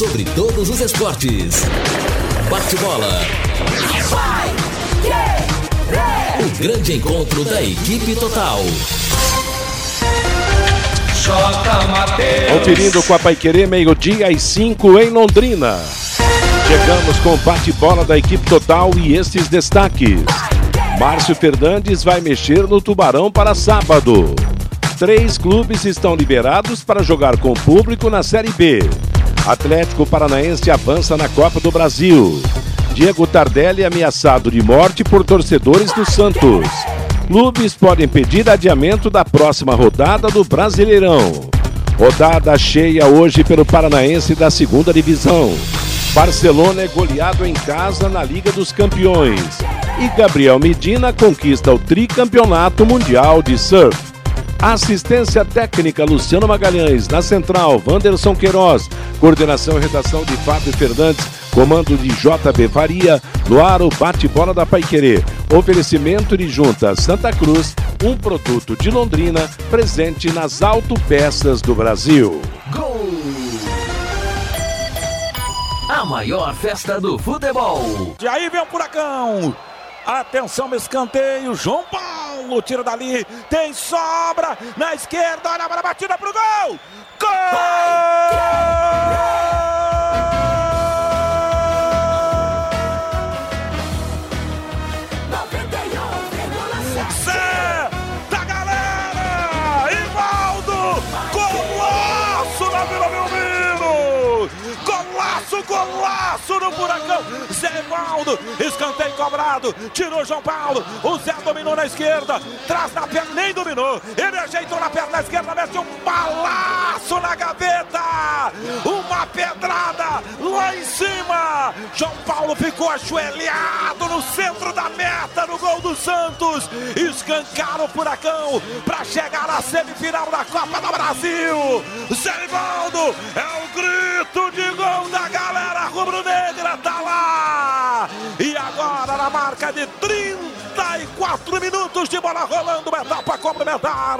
sobre todos os esportes. Bate-bola. O grande encontro da equipe total. Conferindo com a Paiquerê, meio-dia e 5 em Londrina. Chegamos com o bate-bola da equipe total e estes destaques. Márcio Fernandes vai mexer no Tubarão para sábado. Três clubes estão liberados para jogar com público na Série B. Atlético Paranaense avança na Copa do Brasil. Diego Tardelli ameaçado de morte por torcedores do Santos. Clubes podem pedir adiamento da próxima rodada do Brasileirão. Rodada cheia hoje pelo Paranaense da segunda divisão. Barcelona é goleado em casa na Liga dos Campeões. E Gabriel Medina conquista o tricampeonato mundial de surf. Assistência técnica Luciano Magalhães. Na central, Wanderson Queiroz. Coordenação e redação de Fábio Fernandes. Comando de JB Faria. No ar, o bate-bola da Paiquerê. Oferecimento de Junta Santa Cruz. Um produto de Londrina presente nas autopeças do Brasil. Gol! A maior festa do futebol. E aí vem o furacão. Atenção, escanteio. João Paulo tira dali. Tem sobra na esquerda. Olha a batida pro gol. Gol! Zé Golaço, no Furacão! Zé Ivaldo, escanteio cobrado, tirou João Paulo, o Zé dominou na esquerda, traz na perna, nem dominou, ele ajeitou na perna esquerda, mete um balaço na gaveta! Uma pedrada lá em cima! João Paulo ficou ajoelhado no centro da meta, no gol do Santos! Escancara o Furacão para chegar na semifinal da Copa do Brasil! Zé Ivaldo é o grito de gol da galera rubro-negra, tá lá! E agora na marca de 34 minutos de bola rolando, uma etapa complementar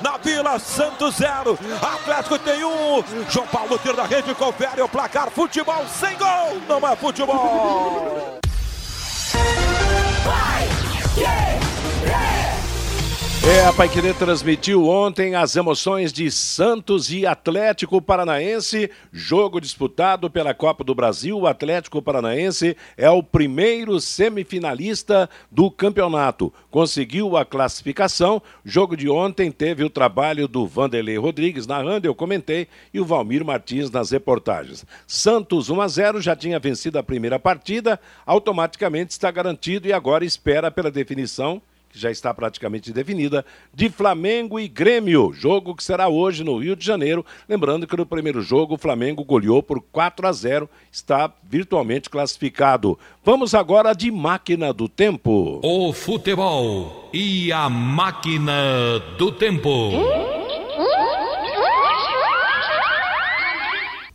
na Vila Santos 0, Atlético tem um, João Paulo tira da rede, confere o placar, futebol sem gol, não é futebol! É, a Paiquerê transmitiu ontem as emoções de Santos e Atlético Paranaense, jogo disputado pela Copa do Brasil. O Atlético Paranaense é o primeiro semifinalista do campeonato. Conseguiu a classificação. Jogo de ontem teve o trabalho do Vanderlei Rodrigues narrando, eu comentei, e o Valmir Martins nas reportagens. Santos 1 a 0 já tinha vencido a primeira partida, automaticamente está garantido e agora espera pela definição já está praticamente definida, de Flamengo e Grêmio. Jogo que será hoje no Rio de Janeiro. Lembrando que no primeiro jogo o Flamengo goleou por 4 a 0, está virtualmente classificado. Vamos agora de máquina do tempo. O futebol e a máquina do tempo.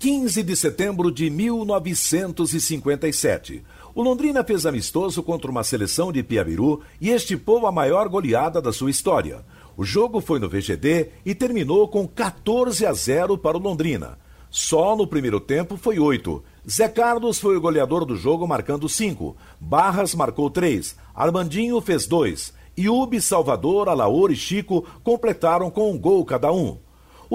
15 de setembro de 1957. O Londrina fez amistoso contra uma seleção de Piabiru e estipou a maior goleada da sua história. O jogo foi no VGD e terminou com 14 a 0 para o Londrina. Só no primeiro tempo foi 8. Zé Carlos foi o goleador do jogo, marcando 5. Barras marcou 3. Armandinho fez 2. Iube, Salvador, Alaor e Chico completaram com um gol cada um.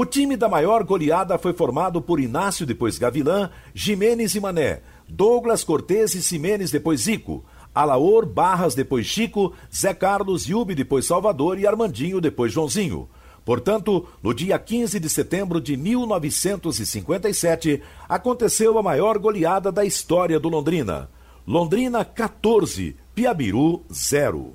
O time da maior goleada foi formado por Inácio, depois Gavilã, Jimenez e Mané, Douglas Cortez e Simenes, depois Zico, Alaor, Barras, depois Chico, Zé Carlos, Yubi, depois Salvador e Armandinho, depois Joãozinho. Portanto, no dia 15 de setembro de 1957, aconteceu a maior goleada da história do Londrina. Londrina 14, Piabiru 0.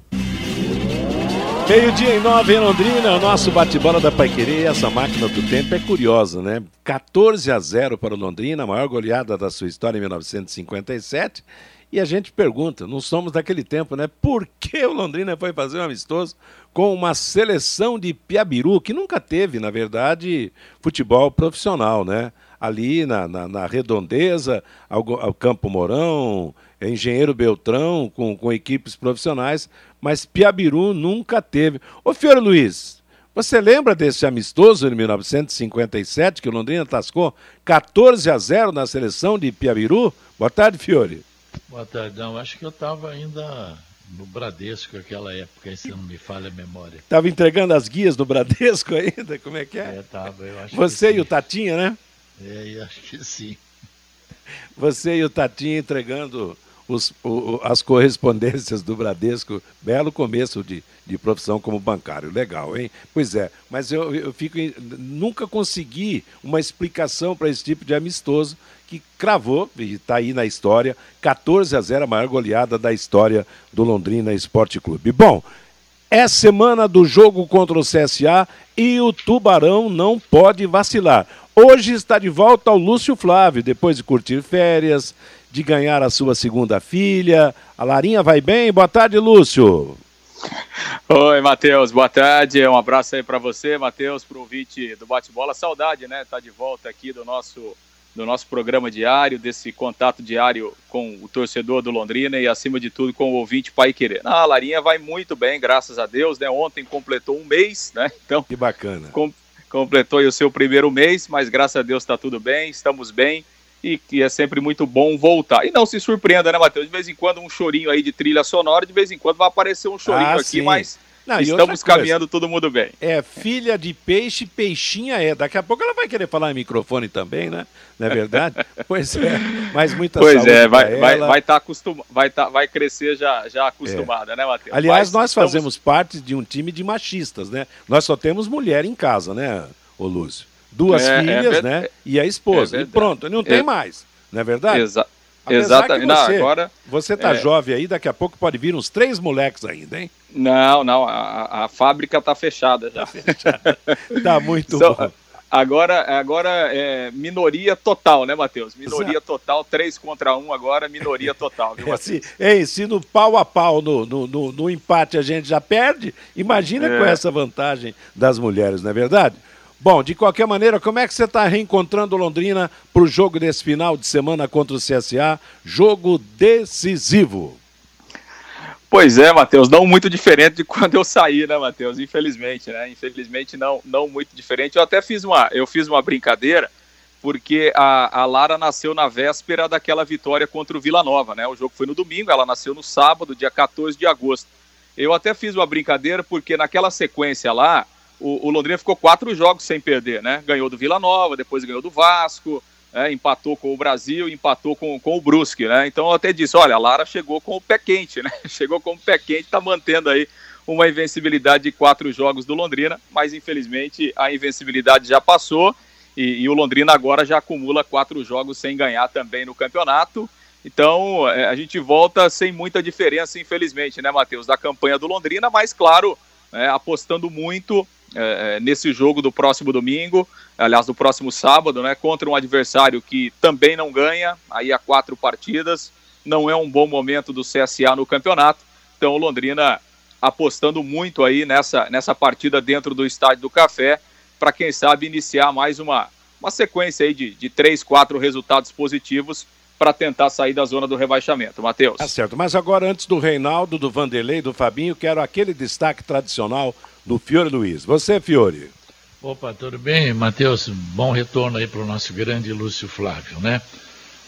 Meio-dia em nove em Londrina, o nosso bate-bola da Paiquerê. Essa máquina do tempo é curiosa, né? 14 a 0 para o Londrina, a maior goleada da sua história em 1957. E a gente pergunta, não somos daquele tempo, né? Por que o Londrina foi fazer um amistoso com uma seleção de Piabiru, que nunca teve, na verdade, futebol profissional, né? Ali na, na, na redondeza, ao, ao Campo Mourão, Engenheiro Beltrão, com, com equipes profissionais, mas Piabiru nunca teve. Ô, Fiore Luiz, Você lembra desse amistoso em 1957 que o Londrina tascou 14 a 0 na seleção de Piabiru? Boa tarde, Fiore. Boa tarde. Não, acho que eu estava ainda no Bradesco naquela época, se não me falha a memória. Estava entregando as guias do Bradesco ainda? Como é que é? É, tava, eu acho Você e o Tatinha, né? É, eu acho que sim. Você e o Tatinha entregando os, o, as correspondências do Bradesco. Belo começo de, de profissão como bancário. Legal, hein? Pois é, mas eu, eu fico. Nunca consegui uma explicação para esse tipo de amistoso que cravou, e está aí na história, 14 a 0, a maior goleada da história do Londrina Esporte Clube. Bom, é semana do jogo contra o CSA e o Tubarão não pode vacilar. Hoje está de volta o Lúcio Flávio, depois de curtir férias, de ganhar a sua segunda filha. A Larinha vai bem? Boa tarde, Lúcio. Oi, Matheus, boa tarde. Um abraço aí para você, Matheus, para o ouvinte do Bate-Bola. Saudade, né? Tá de volta aqui do nosso do nosso programa diário, desse contato diário com o torcedor do Londrina e, acima de tudo, com o ouvinte Pai Querer. Ah, a Larinha vai muito bem, graças a Deus, né? Ontem completou um mês, né? Então, que bacana. Com, completou o seu primeiro mês, mas graças a Deus está tudo bem, estamos bem e que é sempre muito bom voltar. E não se surpreenda, né, Matheus? De vez em quando um chorinho aí de trilha sonora, de vez em quando vai aparecer um chorinho ah, aqui, sim. mas não, estamos caminhando todo mundo bem. É filha de peixe, peixinha é. Daqui a pouco ela vai querer falar em microfone também, né? Não é verdade? pois é, mas muita Pois é, vai, vai, vai, tá acostum... vai, tá, vai crescer já, já acostumada, é. né, Matheus? Aliás, mas nós estamos... fazemos parte de um time de machistas, né? Nós só temos mulher em casa, né, ô Lúcio? Duas é, é filhas, é né? E a esposa. e pronto, não tem mais. Não é verdade? Exa Exatamente. Você, não, agora. Você tá é... jovem aí, daqui a pouco pode vir uns três moleques ainda, hein? Não, não, a, a fábrica tá fechada já. Tá, fechada. tá muito so, bom. Agora, agora é minoria total, né, Matheus? Minoria Exato. total, três contra um agora, minoria total, viu, é, se, ei, se no pau a pau, no, no, no, no empate a gente já perde, imagina é. com essa vantagem das mulheres, não é verdade? Bom, de qualquer maneira, como é que você está reencontrando Londrina para o jogo desse final de semana contra o CSA? Jogo decisivo. Pois é, Matheus, não muito diferente de quando eu saí, né, Matheus? Infelizmente, né? Infelizmente não, não muito diferente. Eu até fiz uma, eu fiz uma brincadeira, porque a, a Lara nasceu na véspera daquela vitória contra o Vila Nova, né? O jogo foi no domingo, ela nasceu no sábado, dia 14 de agosto. Eu até fiz uma brincadeira porque naquela sequência lá, o, o, Londrina ficou quatro jogos sem perder, né? Ganhou do Vila Nova, depois ganhou do Vasco, né? empatou com o Brasil, empatou com, com o Brusque, né? Então eu até disse, olha, a Lara chegou com o pé quente, né? Chegou com o pé quente, está mantendo aí uma invencibilidade de quatro jogos do Londrina, mas infelizmente a invencibilidade já passou e, e o Londrina agora já acumula quatro jogos sem ganhar também no campeonato. Então é, a gente volta sem muita diferença, infelizmente, né, Matheus, da campanha do Londrina, mas claro, é, apostando muito é, é, nesse jogo do próximo domingo, aliás, do próximo sábado, né, contra um adversário que também não ganha, aí há quatro partidas, não é um bom momento do CSA no campeonato, então o Londrina apostando muito aí nessa, nessa partida dentro do Estádio do Café, para quem sabe iniciar mais uma, uma sequência aí de, de três, quatro resultados positivos para tentar sair da zona do rebaixamento. Matheus. Tá certo, mas agora antes do Reinaldo, do Vanderlei, do Fabinho, quero aquele destaque tradicional do Fiore Luiz. Você, Fiore. Opa, tudo bem, Matheus? Bom retorno aí para o nosso grande Lúcio Flávio, né?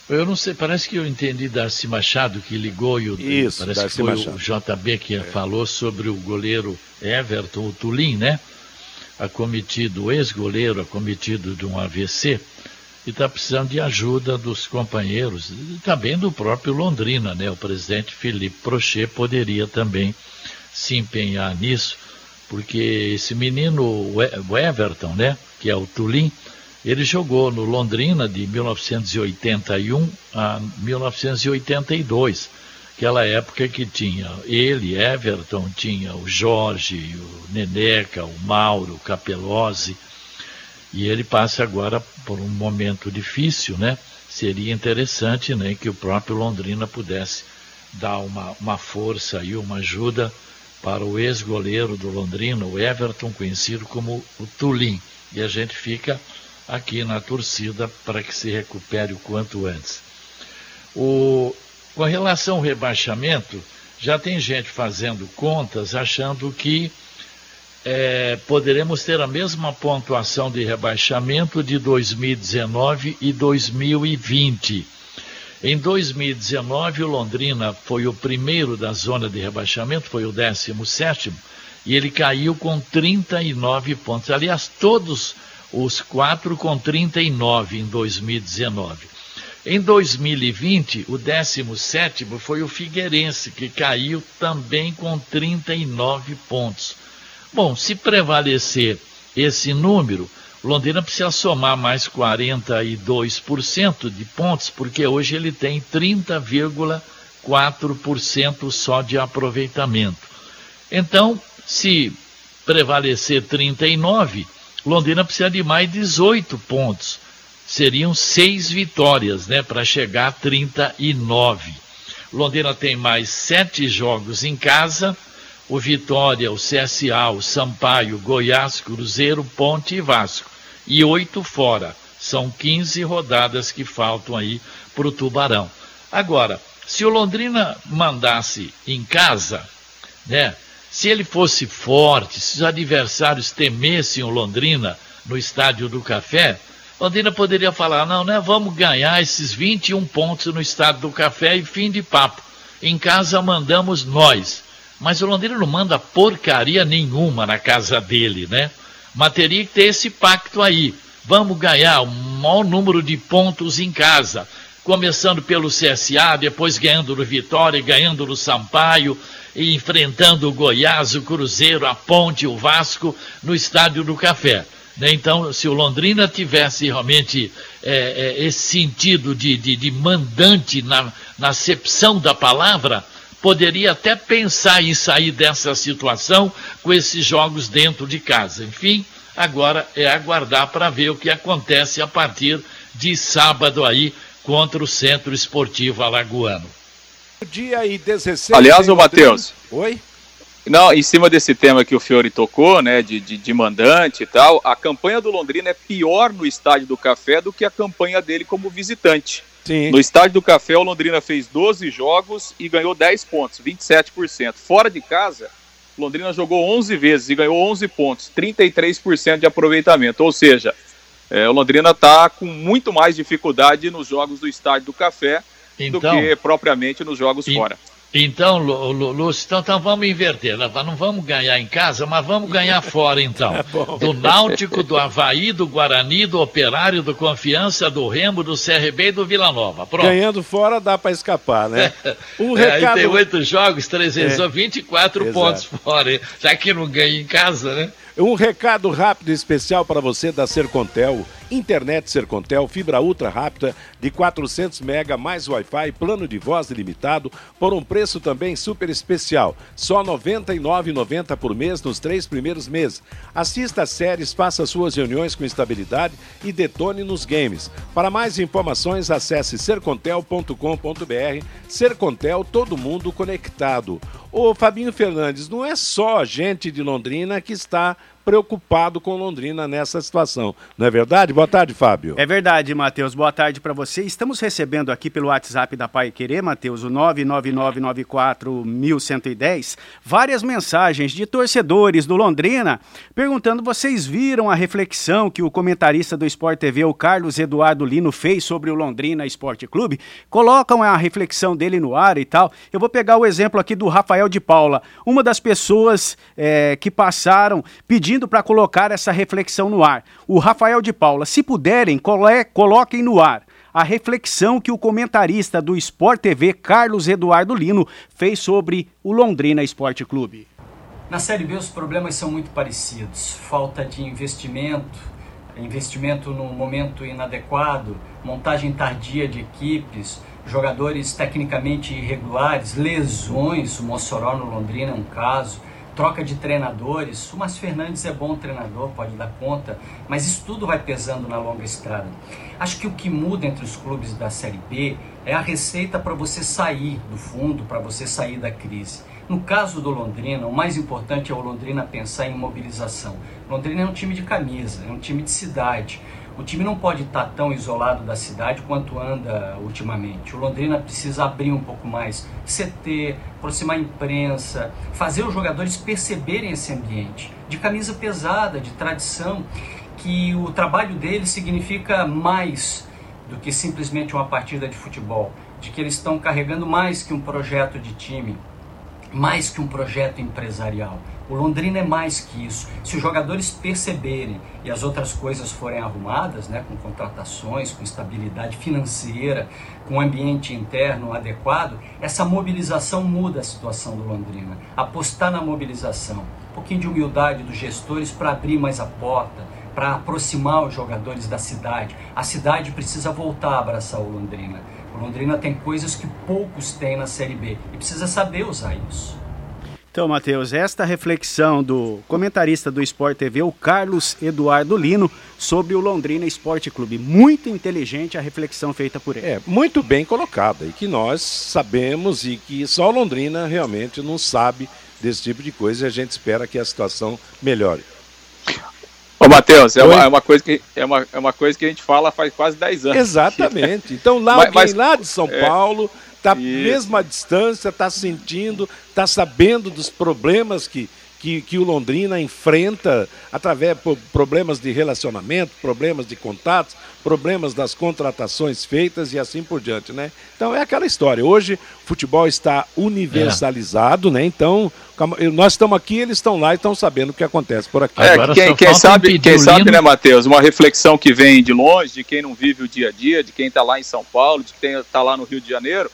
Eu não sei, parece que eu entendi Darcy Machado que ligou e o, Isso, parece Darcy que foi Machado. o JB que é. falou sobre o goleiro Everton, o Tulim, né? Acometido, ex-goleiro acometido de um AVC e está precisando de ajuda dos companheiros e também do próprio Londrina, né? O presidente Felipe Prochet poderia também se empenhar nisso porque esse menino, o Everton, né, que é o Tulim, ele jogou no Londrina de 1981 a 1982, aquela época que tinha ele, Everton, tinha o Jorge, o Neneca, o Mauro, o Capelozzi, e ele passa agora por um momento difícil, né? Seria interessante né, que o próprio Londrina pudesse dar uma, uma força e uma ajuda para o ex-goleiro do Londrina, o Everton, conhecido como o Tulim. E a gente fica aqui na torcida para que se recupere o quanto antes. O, com relação ao rebaixamento, já tem gente fazendo contas achando que é, poderemos ter a mesma pontuação de rebaixamento de 2019 e 2020. Em 2019, o Londrina foi o primeiro da zona de rebaixamento, foi o 17 e ele caiu com 39 pontos. Aliás, todos os quatro com 39 em 2019. Em 2020, o 17 foi o Figueirense, que caiu também com 39 pontos. Bom, se prevalecer esse número, Londrina precisa somar mais 42% de pontos, porque hoje ele tem 30,4% só de aproveitamento. Então, se prevalecer 39, Londrina precisa de mais 18 pontos. Seriam seis vitórias, né, para chegar a 39. Londrina tem mais sete jogos em casa. O Vitória, o CSA, o Sampaio, Goiás, Cruzeiro, Ponte e Vasco. E oito fora. São 15 rodadas que faltam aí para o Tubarão. Agora, se o Londrina mandasse em casa, né, se ele fosse forte, se os adversários temessem o Londrina no estádio do Café, Londrina poderia falar: não, né, vamos ganhar esses 21 pontos no estádio do Café e fim de papo. Em casa mandamos nós. Mas o Londrina não manda porcaria nenhuma na casa dele, né? Mas teria que ter esse pacto aí. Vamos ganhar o maior número de pontos em casa. Começando pelo CSA, depois ganhando no Vitória, ganhando no Sampaio, e enfrentando o Goiás, o Cruzeiro, a Ponte, o Vasco no Estádio do Café. Né? Então, se o Londrina tivesse realmente é, é, esse sentido de, de, de mandante na, na acepção da palavra, poderia até pensar em sair dessa situação com esses jogos dentro de casa. Enfim, agora é aguardar para ver o que acontece a partir de sábado aí contra o Centro Esportivo Alagoano. Dia e 16. Aliás, o Matheus. Oi? Não, em cima desse tema que o Fiore tocou, né, de, de, de, mandante e tal, a campanha do Londrina é pior no Estádio do Café do que a campanha dele como visitante. Sim. No Estádio do Café, o Londrina fez 12 jogos e ganhou 10 pontos, 27%. Fora de casa, Londrina jogou 11 vezes e ganhou 11 pontos, 33% de aproveitamento. Ou seja, é, o Londrina está com muito mais dificuldade nos jogos do Estádio do Café então, do que propriamente nos jogos fora. Então, Lúcio, então, então, vamos inverter. Não vamos ganhar em casa, mas vamos ganhar fora, então. É do Náutico, do Havaí, do Guarani, do Operário, do Confiança, do Remo, do CRB e do Vila Nova. Pronto. Ganhando fora dá para escapar, né? Um é, recado... Aí tem oito jogos, 324 é. pontos fora, já que não ganha em casa, né? Um recado rápido e especial para você da Sercontel. Internet Sercontel, fibra ultra rápida de 400 mega mais Wi-Fi, plano de voz ilimitado, por um preço também super especial. Só R$ 99,90 por mês nos três primeiros meses. Assista as séries, faça suas reuniões com estabilidade e detone nos games. Para mais informações, acesse sercontel.com.br. Sercontel, todo mundo conectado. Ô Fabinho Fernandes, não é só a gente de Londrina que está preocupado com Londrina nessa situação. Não é verdade? Boa tarde, Fábio. É verdade, Matheus. Boa tarde para você. Estamos recebendo aqui pelo WhatsApp da Pai Querer, Matheus, o 999941110, várias mensagens de torcedores do Londrina perguntando: vocês viram a reflexão que o comentarista do Sport TV, o Carlos Eduardo Lino, fez sobre o Londrina Esporte Clube? Colocam a reflexão dele no ar e tal. Eu vou pegar o exemplo aqui do Rafael de Paula, uma das pessoas é, que passaram pedindo pedindo para colocar essa reflexão no ar. O Rafael de Paula, se puderem, coloquem no ar a reflexão que o comentarista do Sport TV, Carlos Eduardo Lino, fez sobre o Londrina Esporte Clube. Na Série B os problemas são muito parecidos. Falta de investimento, investimento no momento inadequado, montagem tardia de equipes, jogadores tecnicamente irregulares, lesões, o Mossoró no Londrina é um caso, troca de treinadores. O Márcio Fernandes é bom treinador, pode dar conta, mas isso tudo vai pesando na longa estrada. Acho que o que muda entre os clubes da Série B é a receita para você sair do fundo, para você sair da crise. No caso do Londrina, o mais importante é o Londrina pensar em mobilização. Londrina é um time de camisa, é um time de cidade. O time não pode estar tão isolado da cidade quanto anda ultimamente. O Londrina precisa abrir um pouco mais, CT, aproximar a imprensa, fazer os jogadores perceberem esse ambiente de camisa pesada, de tradição, que o trabalho deles significa mais do que simplesmente uma partida de futebol, de que eles estão carregando mais que um projeto de time, mais que um projeto empresarial. O Londrina é mais que isso. Se os jogadores perceberem e as outras coisas forem arrumadas, né, com contratações, com estabilidade financeira, com ambiente interno adequado, essa mobilização muda a situação do Londrina. Apostar na mobilização, um pouquinho de humildade dos gestores para abrir mais a porta, para aproximar os jogadores da cidade. A cidade precisa voltar a abraçar o Londrina. O Londrina tem coisas que poucos têm na Série B e precisa saber usar isso. Então, Matheus, esta reflexão do comentarista do Sport TV, o Carlos Eduardo Lino, sobre o Londrina Esporte Clube. Muito inteligente a reflexão feita por ele. É, muito bem colocada e que nós sabemos e que só Londrina realmente não sabe desse tipo de coisa e a gente espera que a situação melhore. Ô, Matheus, é uma, é, uma coisa que, é, uma, é uma coisa que a gente fala faz quase 10 anos. Exatamente. Então, lá mas, alguém mas, lá de São é, Paulo está mesmo à distância, está sentindo, está sabendo dos problemas que, que, que, o Londrina enfrenta através de problemas de relacionamento, problemas de contatos, problemas das contratações feitas e assim por diante, né? Então é aquela história. Hoje o futebol está universalizado, é. né? Então nós estamos aqui, eles estão lá e estão sabendo o que acontece por aqui. É, quem, quem sabe, quem sabe, né, Matheus? Uma reflexão que vem de longe, de quem não vive o dia a dia, de quem está lá em São Paulo, de quem está lá no Rio de Janeiro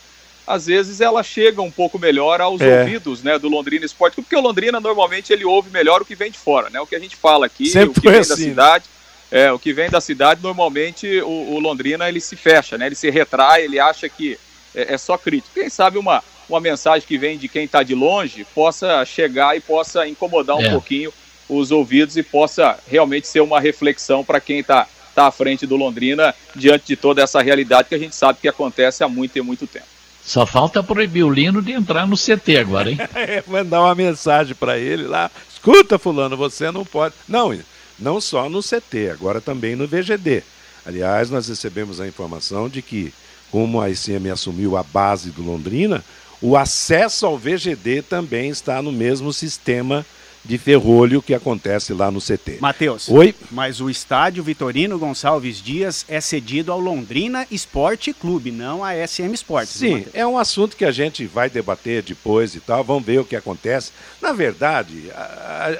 às vezes ela chega um pouco melhor aos é. ouvidos né, do Londrina Esporte, porque o Londrina normalmente ele ouve melhor o que vem de fora, né? O que a gente fala aqui, Sempre o que vem assim, da né? cidade. É, o que vem da cidade, normalmente o, o, Londrina ele se fecha, né? Ele se retrai, ele acha que é, é só crítico. Quem sabe uma, uma mensagem que vem de quem está de longe possa chegar e possa incomodar um é. pouquinho os ouvidos e possa realmente ser uma reflexão para quem está tá à frente do Londrina diante de toda essa realidade que a gente sabe que acontece há muito e muito tempo. Só falta proibir o Lino de entrar no CT agora, hein? é, mandar uma mensagem para ele lá. Escuta, fulano, você não pode. Não, não só no CT, agora também no VGD. Aliás, nós recebemos a informação de que, como a ICM assumiu a base do Londrina, o acesso ao VGD também está no mesmo sistema de ferrolho que acontece lá no CT. Matheus. Oi. Mas o estádio Vitorino Gonçalves Dias é cedido ao Londrina Esporte Clube, não à SM Sports. Sim, é um assunto que a gente vai debater depois e tal, vamos ver o que acontece. Na verdade, a,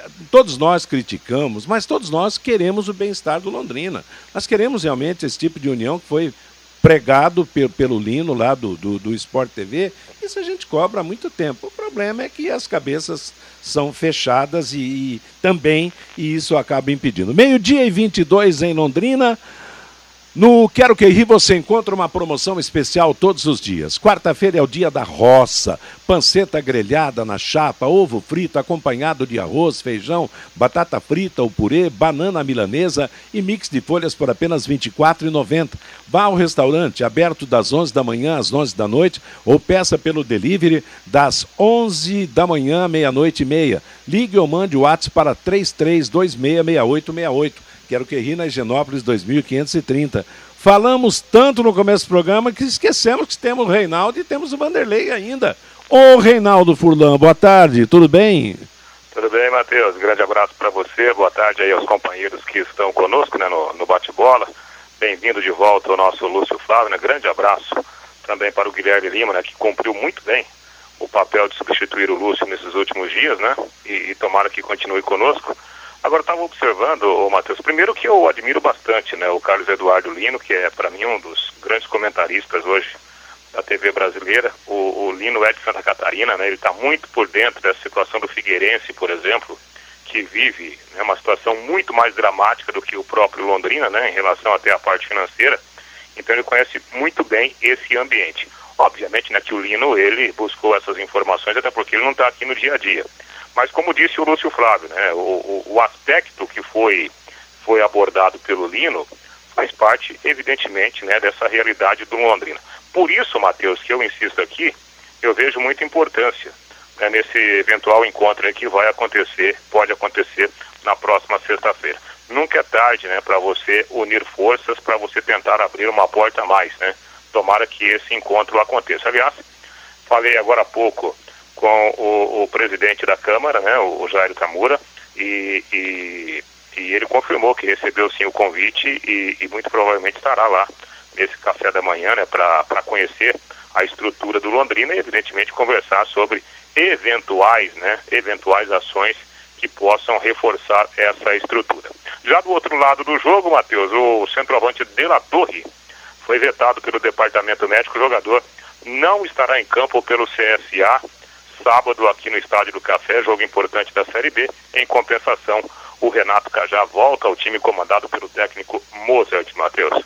a, todos nós criticamos, mas todos nós queremos o bem-estar do Londrina. Nós queremos realmente esse tipo de união que foi pregado pelo, pelo Lino lá do, do, do Sport TV, isso a gente cobra há muito tempo. O problema é que as cabeças são fechadas e, e também e isso acaba impedindo. Meio-dia e 22 em Londrina. No Quero Que Ri você encontra uma promoção especial todos os dias. Quarta-feira é o dia da roça. Panceta grelhada na chapa, ovo frito acompanhado de arroz, feijão, batata frita ou purê, banana milanesa e mix de folhas por apenas R$ 24,90. Vá ao restaurante aberto das 11 da manhã às 11 da noite ou peça pelo delivery das 11 da manhã, meia-noite e meia. Ligue ou mande o WhatsApp para 33266868. Que ri na Higienópolis 2530. Falamos tanto no começo do programa que esquecemos que temos o Reinaldo e temos o Vanderlei ainda. Ô Reinaldo Furlan, boa tarde, tudo bem? Tudo bem, Matheus? Grande abraço para você, boa tarde aí aos companheiros que estão conosco né, no, no bate-bola. Bem-vindo de volta o nosso Lúcio Flávio, né? Grande abraço também para o Guilherme Lima, né, que cumpriu muito bem o papel de substituir o Lúcio nesses últimos dias, né? E, e tomara que continue conosco. Agora, estava observando, Matheus, primeiro que eu admiro bastante né, o Carlos Eduardo Lino, que é, para mim, um dos grandes comentaristas hoje da TV brasileira. O, o Lino é de Santa Catarina, né, ele está muito por dentro dessa situação do Figueirense, por exemplo, que vive né, uma situação muito mais dramática do que o próprio Londrina, né, em relação até à parte financeira. Então, ele conhece muito bem esse ambiente. Obviamente, né, que o Lino, ele buscou essas informações, até porque ele não está aqui no dia a dia. Mas como disse o Lúcio Flávio, né, o, o, o aspecto que foi, foi abordado pelo Lino faz parte, evidentemente, né, dessa realidade do Londrina. Por isso, Matheus, que eu insisto aqui, eu vejo muita importância né, nesse eventual encontro que vai acontecer, pode acontecer na próxima sexta-feira. nunca é tarde, né, para você unir forças, para você tentar abrir uma porta a mais, né? Tomara que esse encontro aconteça. Aliás, falei agora há pouco com o, o presidente da Câmara, né, o, Jair Tamura, e, e, e, ele confirmou que recebeu sim o convite e, e muito provavelmente estará lá nesse café da manhã, né, para conhecer a estrutura do Londrina e evidentemente conversar sobre eventuais, né, eventuais ações que possam reforçar essa estrutura. Já do outro lado do jogo, Matheus, o centroavante De La Torre foi vetado pelo departamento médico. O jogador não estará em campo pelo CSA sábado aqui no Estádio do Café, jogo importante da Série B. Em compensação, o Renato Cajá volta ao time comandado pelo técnico Mozart Matheus.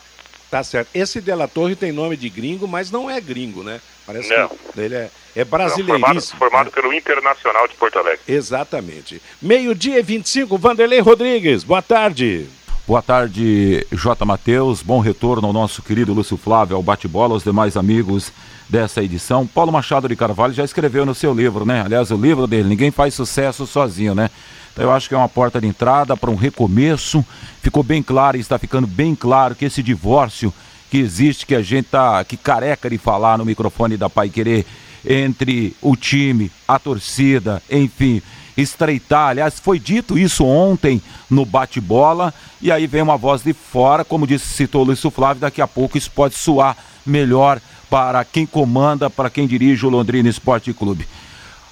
Tá certo. Esse Della Torre tem nome de gringo, mas não é gringo, né? Parece não. que ele é, é brasileiríssimo. Não, formado, formado né? pelo Internacional de Porto Alegre. Exatamente. Meio-dia e 25, Vanderlei Rodrigues, boa tarde. Boa tarde, J. Matheus. Bom retorno ao nosso querido Lúcio Flávio, ao bate-bola, aos demais amigos dessa edição. Paulo Machado de Carvalho já escreveu no seu livro, né? Aliás, o livro dele, Ninguém Faz Sucesso Sozinho, né? Então eu acho que é uma porta de entrada para um recomeço. Ficou bem claro e está ficando bem claro que esse divórcio que existe, que a gente tá que careca de falar no microfone da Pai Querer, entre o time, a torcida, enfim, estreitar. Aliás, foi dito isso ontem no bate-bola, e aí vem uma voz de fora, como disse, citou Luiz Flávio, daqui a pouco isso pode soar melhor para quem comanda, para quem dirige o Londrina Esporte Clube.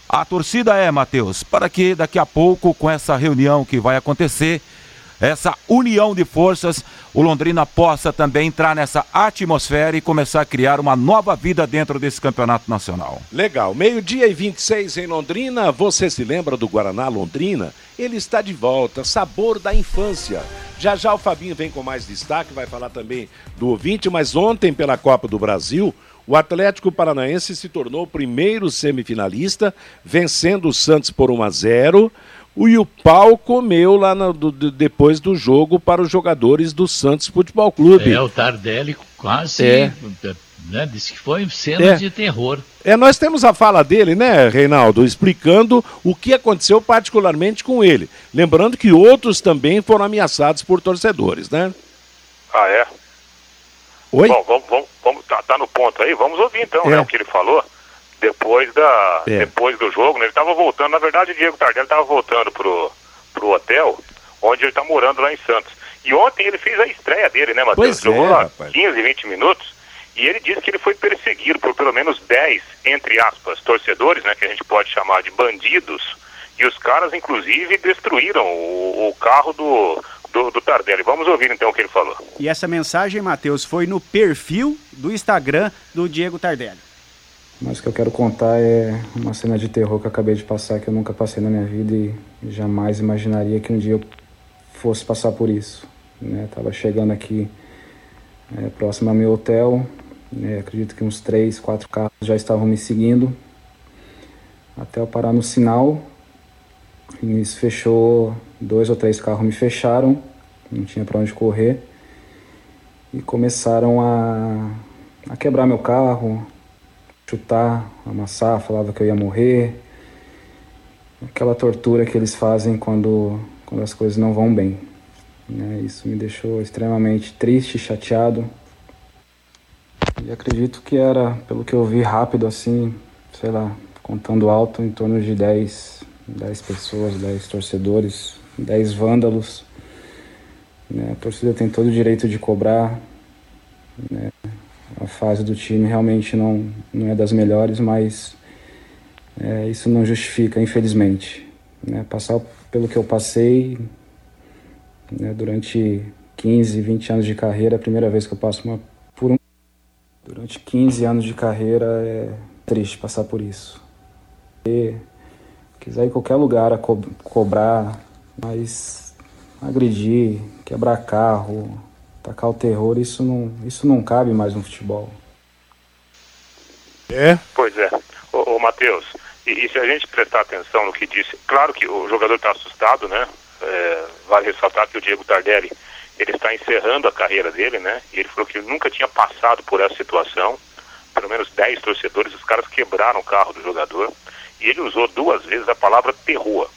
A torcida é, Matheus, para que daqui a pouco, com essa reunião que vai acontecer, essa união de forças, o Londrina possa também entrar nessa atmosfera e começar a criar uma nova vida dentro desse campeonato nacional. Legal. Meio-dia e 26 em Londrina. Você se lembra do Guaraná Londrina? Ele está de volta. Sabor da infância. Já já o Fabinho vem com mais destaque, vai falar também do ouvinte, mas ontem, pela Copa do Brasil, o Atlético Paranaense se tornou o primeiro semifinalista, vencendo o Santos por 1 a 0. E o pau comeu lá no, do, depois do jogo para os jogadores do Santos Futebol Clube. É, o Tardelli quase é. né, disse que foi cena é. de terror. É, nós temos a fala dele, né, Reinaldo, explicando o que aconteceu particularmente com ele. Lembrando que outros também foram ameaçados por torcedores, né? Ah, é? Oi? Bom, vamos, vamos, vamos tá, tá, no ponto aí, vamos ouvir então, é. né, o que ele falou depois, da, é. depois do jogo, né? Ele estava voltando, na verdade o Diego Tardelli estava voltando pro, pro hotel, onde ele está morando lá em Santos. E ontem ele fez a estreia dele, né, Matheus? Jogou é, lá rapaz. 15, 20 minutos. E ele disse que ele foi perseguido por pelo menos 10, entre aspas, torcedores, né, que a gente pode chamar de bandidos. E os caras, inclusive, destruíram o, o carro do, do, do, Tardelli. Vamos ouvir então o que ele falou. E essa mensagem, Matheus, foi no perfil do Instagram do Diego Tardelli. Mas o que eu quero contar é uma cena de terror que eu acabei de passar, que eu nunca passei na minha vida e jamais imaginaria que um dia eu fosse passar por isso. Né? Tava chegando aqui é, próximo ao meu hotel, né? acredito que uns três, quatro carros já estavam me seguindo, até eu parar no sinal. Nisso fechou, dois ou três carros me fecharam, não tinha para onde correr, e começaram a, a quebrar meu carro, chutar, amassar, falava que eu ia morrer. Aquela tortura que eles fazem quando, quando as coisas não vão bem. Né? Isso me deixou extremamente triste, chateado. E acredito que era, pelo que eu vi rápido assim, sei lá, contando alto, em torno de 10, 10 pessoas, 10 torcedores, 10 vândalos. Né? A torcida tem todo o direito de cobrar. Né? a fase do time realmente não, não é das melhores, mas é, isso não justifica, infelizmente. Né? Passar pelo que eu passei né, durante 15, 20 anos de carreira, é a primeira vez que eu passo uma, por um. Durante 15 anos de carreira é triste passar por isso. E, quiser ir em qualquer lugar a co cobrar, mas agredir, quebrar carro, tacar o terror, isso não, isso não cabe mais no futebol. É? Pois é. Ô, ô Matheus, e, e, se a gente prestar atenção no que disse, claro que o jogador está assustado, né? É, vale ressaltar que o Diego Tardelli, ele está encerrando a carreira dele, né? E ele falou que ele nunca tinha passado por essa situação. Pelo menos 10 torcedores, os caras quebraram o carro do jogador. E ele usou duas vezes a palavra terror.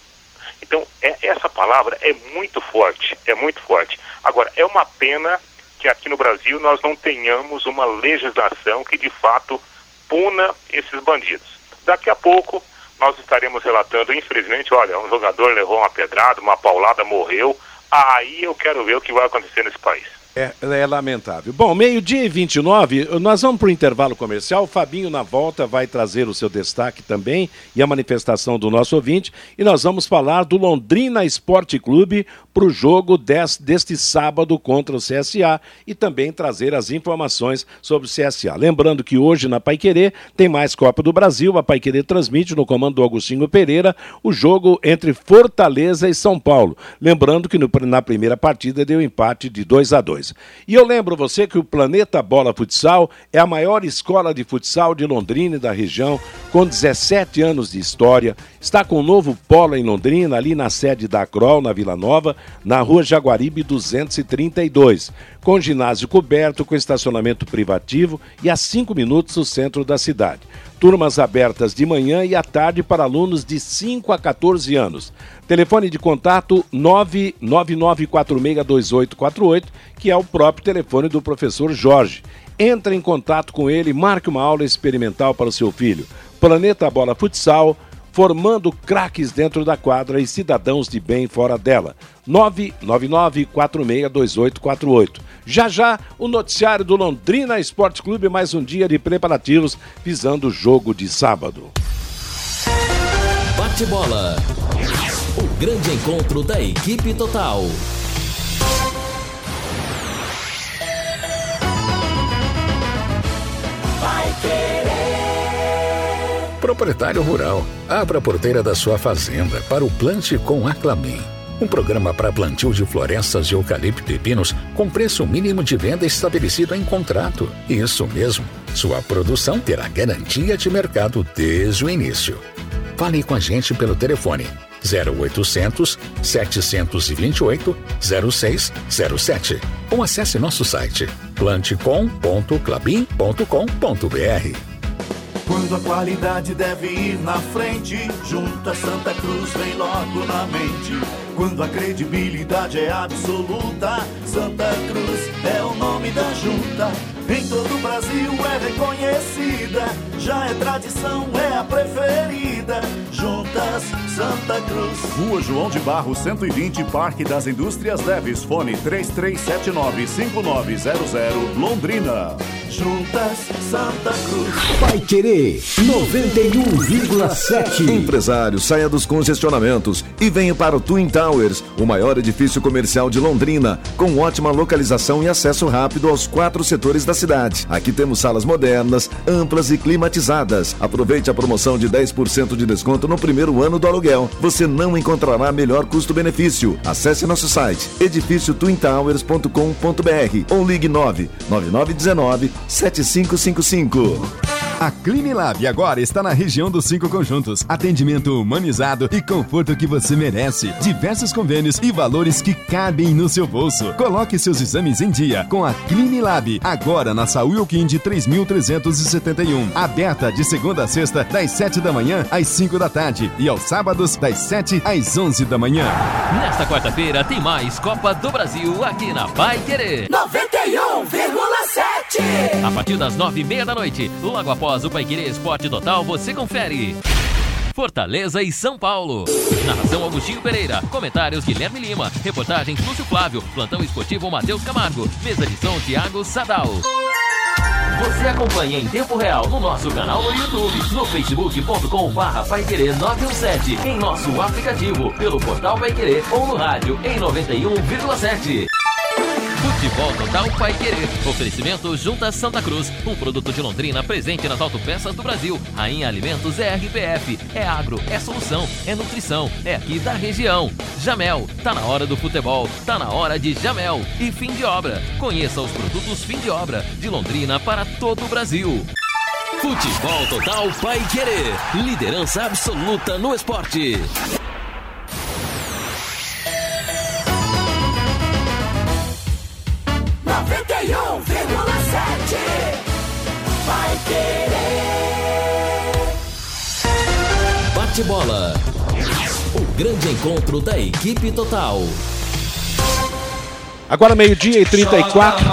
Então, é, essa palavra é muito forte, é muito forte. Agora, é uma pena que aqui no Brasil nós não tenhamos uma legislação que de fato puna esses bandidos. Daqui a pouco nós estaremos relatando, infelizmente, olha, um jogador levou uma pedrada, uma paulada, morreu. Aí eu quero ver o que vai acontecer nesse país. É, é lamentável. Bom, meio-dia e 29, nós vamos para o intervalo comercial. O Fabinho, na volta, vai trazer o seu destaque também e a manifestação do nosso ouvinte. E nós vamos falar do Londrina Esporte Clube para o jogo des, deste sábado contra o CSA e também trazer as informações sobre o CSA. Lembrando que hoje na Paiquerê tem mais Copa do Brasil. A Paiquerê transmite no comando do Agostinho Pereira o jogo entre Fortaleza e São Paulo. Lembrando que no, na primeira partida deu empate de 2 a 2 e eu lembro você que o Planeta Bola Futsal é a maior escola de futsal de Londrina e da região, com 17 anos de história. Está com um novo polo em Londrina, ali na sede da Crol, na Vila Nova, na rua Jaguaribe 232. Com ginásio coberto, com estacionamento privativo e a 5 minutos do centro da cidade. Turmas abertas de manhã e à tarde para alunos de 5 a 14 anos. Telefone de contato 999462848, que é o próprio telefone do professor Jorge. Entre em contato com ele, marque uma aula experimental para o seu filho. Planeta Bola Futsal, formando craques dentro da quadra e cidadãos de bem fora dela. 999462848. Já já, o noticiário do Londrina Esporte Clube, mais um dia de preparativos visando o jogo de sábado. Bate bola. O grande encontro da equipe total. Vai querer. Proprietário Rural, abra a porteira da sua fazenda para o plante com a Clabin. Um programa para plantio de florestas de eucalipto e pinos com preço mínimo de venda estabelecido em contrato. Isso mesmo, sua produção terá garantia de mercado desde o início. Fale com a gente pelo telefone 0800 728 0607 ou acesse nosso site plantecom.clabin.com.br. Quando a qualidade deve ir na frente, junta Santa Cruz vem logo na mente. Quando a credibilidade é absoluta, Santa Cruz é o nome da junta. Em todo o Brasil é reconhecida, já é tradição, é a preferida. Juntas Santa Cruz. Rua João de Barro, 120, Parque das Indústrias Leves, fone 3379-5900, Londrina. Juntas Santa Cruz. Vai querer 91,7. Empresário, saia dos congestionamentos e venha para o Twin Towers, o maior edifício comercial de Londrina, com ótima localização e acesso rápido aos quatro setores da cidade. Aqui temos salas modernas, amplas e climatizadas. Aproveite a promoção de 10% de desconto no primeiro ano do aluguel. Você não encontrará melhor custo-benefício. Acesse nosso site edifíciotwintowers.com.br ou ligue 9 9919 7555. A Clinilab agora está na região dos cinco conjuntos. Atendimento humanizado e conforto que você merece. Diversos convênios e valores que cabem no seu bolso. Coloque seus exames em dia com a Clinilab. Agora na Saúl de 3371. Aberta de segunda a sexta, das 7 da manhã às 5 da tarde. E aos sábados, das 7 às 11 da manhã. Nesta quarta-feira tem mais Copa do Brasil aqui na Pai Querer. 91,7. A partir das nove e meia da noite, logo após o Pai Querer Esporte Total, você confere. Fortaleza e São Paulo. Narração Augustinho Pereira. Comentários Guilherme Lima. Reportagens Lúcio Flávio. Plantão esportivo Matheus Camargo. Mesa de som Thiago Sadal. Você acompanha em tempo real no nosso canal no YouTube, no facebook.com barra 917, em nosso aplicativo, pelo portal Vai Querer ou no rádio em 91,7. Futebol Total Pai Querer. Oferecimento Junta Santa Cruz. Um produto de Londrina presente nas autopeças do Brasil. Rainha Alimentos é RPF. É agro, é solução, é nutrição. É aqui da região. Jamel. Tá na hora do futebol. Tá na hora de Jamel. E fim de obra. Conheça os produtos fim de obra de Londrina para todo o Brasil. Futebol Total Pai Querer. Liderança absoluta no esporte. Bate bola. O grande encontro da equipe total. Agora meio-dia e 34.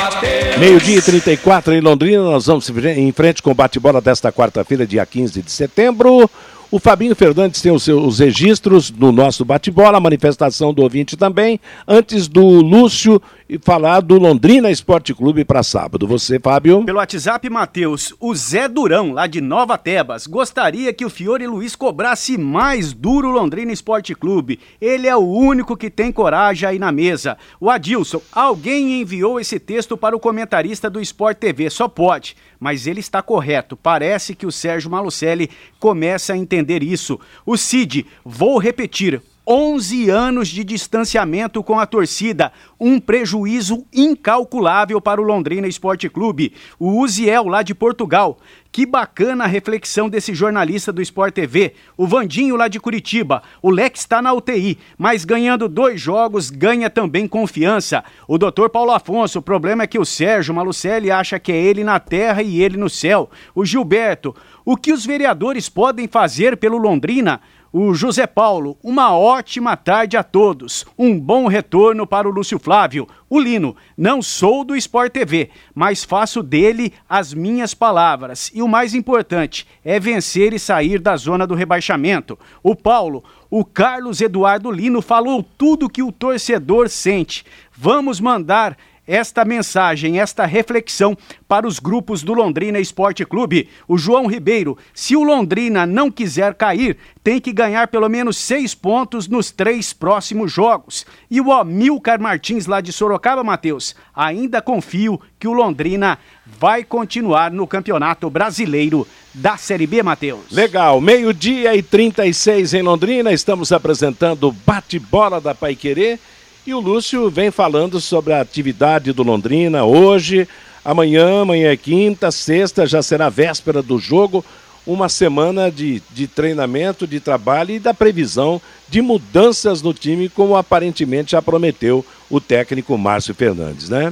Meio-dia e 34 em Londrina. Nós vamos em frente com o bate-bola desta quarta-feira, dia 15 de setembro. O Fabinho Fernandes tem os seus registros no nosso bate-bola, manifestação do ouvinte também, antes do Lúcio falar do Londrina Esporte Clube para sábado. Você, Fábio? Pelo WhatsApp, Matheus, o Zé Durão, lá de Nova Tebas, gostaria que o Fiore Luiz cobrasse mais duro o Londrina Esporte Clube. Ele é o único que tem coragem aí na mesa. O Adilson, alguém enviou esse texto para o comentarista do Sport TV, só pode mas ele está correto. Parece que o Sérgio Malucelli começa a entender isso. O Cid, vou repetir, 11 anos de distanciamento com a torcida, um prejuízo incalculável para o Londrina Esporte Clube. O Uziel, lá de Portugal. Que bacana a reflexão desse jornalista do Sport TV. O Vandinho, lá de Curitiba. O Lex está na UTI, mas ganhando dois jogos, ganha também confiança. O doutor Paulo Afonso, o problema é que o Sérgio Malucelli acha que é ele na terra e ele no céu. O Gilberto, o que os vereadores podem fazer pelo Londrina? O José Paulo. Uma ótima tarde a todos. Um bom retorno para o Lúcio Flávio. O Lino, não sou do Sport TV, mas faço dele as minhas palavras. E o mais importante é vencer e sair da zona do rebaixamento. O Paulo, o Carlos Eduardo Lino falou tudo que o torcedor sente. Vamos mandar esta mensagem, esta reflexão para os grupos do Londrina Esporte Clube. O João Ribeiro, se o Londrina não quiser cair, tem que ganhar pelo menos seis pontos nos três próximos jogos. E o Amilcar Martins, lá de Sorocaba, Matheus, ainda confio que o Londrina vai continuar no Campeonato Brasileiro da Série B, Matheus. Legal, meio-dia e 36 em Londrina, estamos apresentando o bate-bola da Paiquerê. E o Lúcio vem falando sobre a atividade do Londrina hoje, amanhã, amanhã é quinta, sexta, já será véspera do jogo. Uma semana de, de treinamento, de trabalho e da previsão de mudanças no time, como aparentemente já prometeu o técnico Márcio Fernandes, né?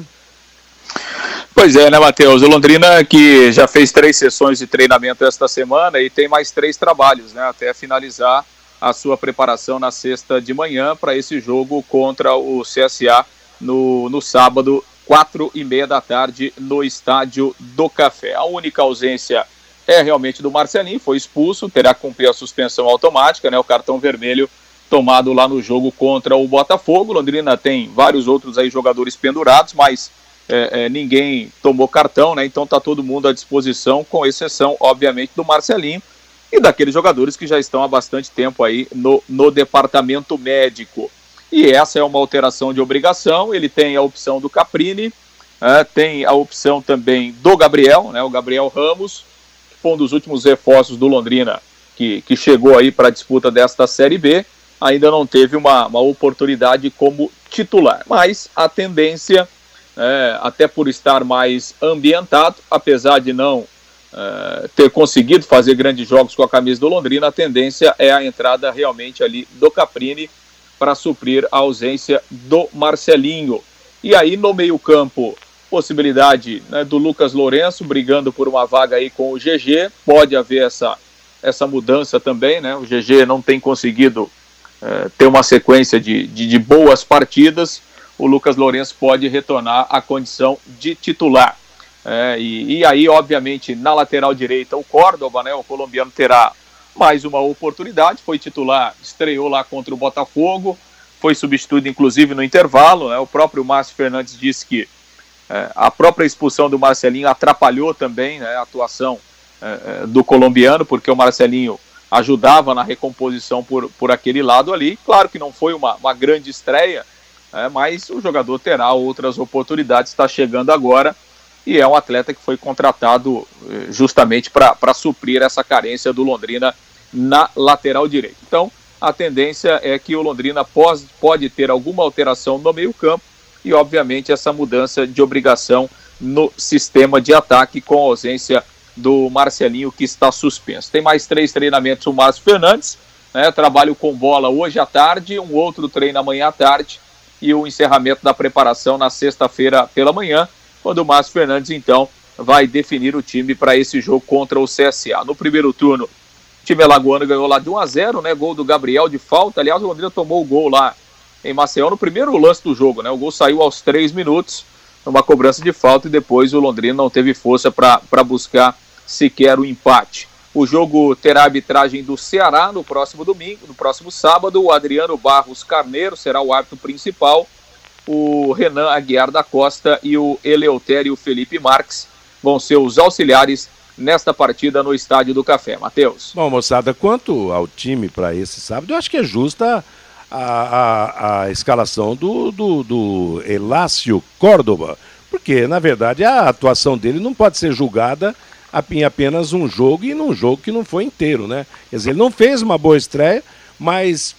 Pois é, né, Matheus? O Londrina que já fez três sessões de treinamento esta semana e tem mais três trabalhos, né, até finalizar a sua preparação na sexta de manhã para esse jogo contra o CSA no, no sábado, quatro e meia da tarde, no Estádio do Café. A única ausência é realmente do Marcelinho, foi expulso, terá que cumprir a suspensão automática, né, o cartão vermelho tomado lá no jogo contra o Botafogo. Londrina tem vários outros aí jogadores pendurados, mas é, é, ninguém tomou cartão, né? Então tá todo mundo à disposição, com exceção, obviamente, do Marcelinho e daqueles jogadores que já estão há bastante tempo aí no, no departamento médico. E essa é uma alteração de obrigação. Ele tem a opção do Caprini, é, tem a opção também do Gabriel, né, o Gabriel Ramos, que foi um dos últimos reforços do Londrina que, que chegou aí para a disputa desta Série B. Ainda não teve uma, uma oportunidade como titular, mas a tendência, é, até por estar mais ambientado, apesar de não uh, ter conseguido fazer grandes jogos com a camisa do Londrina, a tendência é a entrada realmente ali do Caprini para suprir a ausência do Marcelinho. E aí no meio-campo, possibilidade né, do Lucas Lourenço brigando por uma vaga aí com o GG. Pode haver essa, essa mudança também, né? O GG não tem conseguido uh, ter uma sequência de, de, de boas partidas. O Lucas Lourenço pode retornar à condição de titular. É, e, e, aí, obviamente, na lateral direita, o Córdoba, né, o colombiano, terá mais uma oportunidade. Foi titular, estreou lá contra o Botafogo, foi substituído, inclusive, no intervalo. Né, o próprio Márcio Fernandes disse que é, a própria expulsão do Marcelinho atrapalhou também né, a atuação é, é do colombiano, porque o Marcelinho ajudava na recomposição por, por aquele lado ali. Claro que não foi uma, uma grande estreia, é, mas o jogador terá outras oportunidades, está chegando agora e é um atleta que foi contratado eh, justamente para suprir essa carência do Londrina na lateral direita. Então, a tendência é que o Londrina pode, pode ter alguma alteração no meio-campo e, obviamente, essa mudança de obrigação no sistema de ataque com a ausência do Marcelinho, que está suspenso. Tem mais três treinamentos o Márcio Fernandes, né, trabalho com bola hoje à tarde, um outro treino amanhã à tarde e o encerramento da preparação na sexta-feira pela manhã quando o Márcio Fernandes, então, vai definir o time para esse jogo contra o CSA. No primeiro turno, time alagoano ganhou lá de 1 a 0 né? Gol do Gabriel de falta. Aliás, o Londrina tomou o gol lá em Maceió no primeiro lance do jogo, né? O gol saiu aos 3 minutos, numa cobrança de falta, e depois o Londrina não teve força para buscar sequer o empate. O jogo terá arbitragem do Ceará no próximo domingo, no próximo sábado. O Adriano Barros Carneiro será o árbitro principal. O Renan Aguiar da Costa e o Eleutério Felipe Marques vão ser os auxiliares nesta partida no Estádio do Café. Matheus. Bom, moçada, quanto ao time para esse sábado, eu acho que é justa a, a, a escalação do, do, do Elácio Córdoba, porque, na verdade, a atuação dele não pode ser julgada em apenas um jogo e num jogo que não foi inteiro, né? Quer dizer, ele não fez uma boa estreia, mas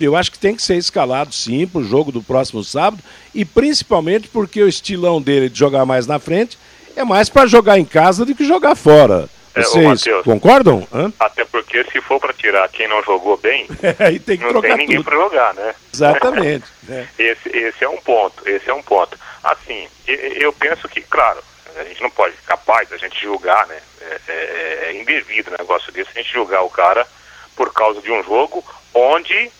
eu acho que tem que ser escalado sim para o jogo do próximo sábado e principalmente porque o estilão dele de jogar mais na frente é mais para jogar em casa do que jogar fora. É, Vocês Mateus, concordam? Hã? Até porque se for para tirar quem não jogou bem, é, tem não tem ninguém para jogar, né? Exatamente. é. esse, esse é um ponto, esse é um ponto. Assim, eu penso que, claro, a gente não pode, capaz da gente julgar, né? É, é, é indevido um negócio desse, a gente julgar o cara por causa de um jogo onde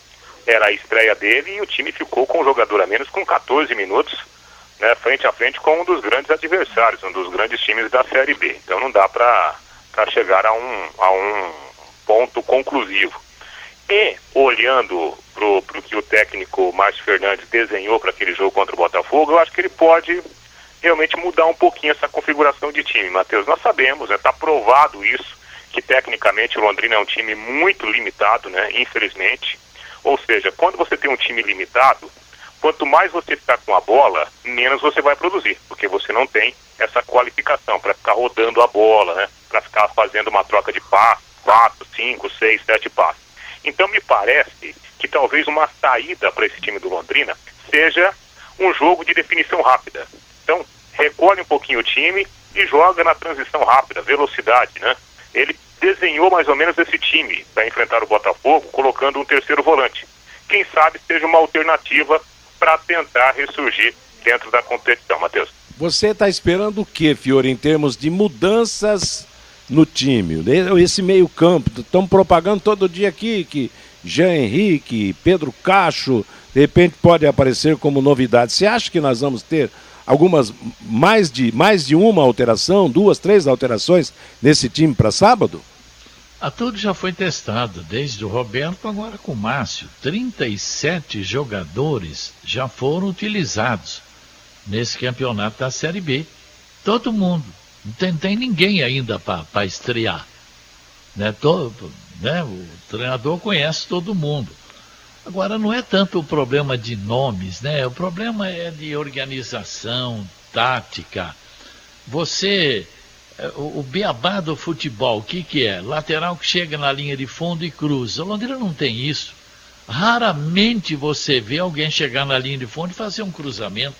era a estreia dele e o time ficou com um jogador a menos com 14 minutos, né, frente a frente com um dos grandes adversários, um dos grandes times da Série B. Então não dá para chegar a um, a um ponto conclusivo. E olhando para o que o técnico Márcio Fernandes desenhou para aquele jogo contra o Botafogo, eu acho que ele pode realmente mudar um pouquinho essa configuração de time, Matheus. Nós sabemos, está né, provado isso, que tecnicamente o Londrina é um time muito limitado, né, infelizmente. Ou seja, quando você tem um time limitado, quanto mais você ficar com a bola, menos você vai produzir, porque você não tem essa qualificação para ficar rodando a bola, né, para ficar fazendo uma troca de passos, quatro, cinco, seis, sete passos. Então me parece que talvez uma saída para esse time do Londrina seja um jogo de definição rápida. Então, recolhe um pouquinho o time e joga na transição rápida, velocidade, né? Ele desenhou mais ou menos esse time para enfrentar o Botafogo, colocando um terceiro volante. Quem sabe seja uma alternativa para tentar ressurgir dentro da competição, Matheus. Você está esperando o que, Fiore, em termos de mudanças no time? Esse meio-campo, estão propagando todo dia aqui que Jean Henrique, Pedro Cacho, de repente pode aparecer como novidade. Você acha que nós vamos ter algumas mais de mais de uma alteração, duas, três alterações nesse time para sábado? A tudo já foi testado, desde o Roberto agora com o Márcio. 37 jogadores já foram utilizados nesse campeonato da Série B. Todo mundo. Não tem, tem ninguém ainda para estrear. Né? Todo, né? O treinador conhece todo mundo. Agora, não é tanto o problema de nomes, né? O problema é de organização, tática. Você, o, o beabá do futebol, o que, que é? Lateral que chega na linha de fundo e cruza. O Londrina não tem isso. Raramente você vê alguém chegar na linha de fundo e fazer um cruzamento.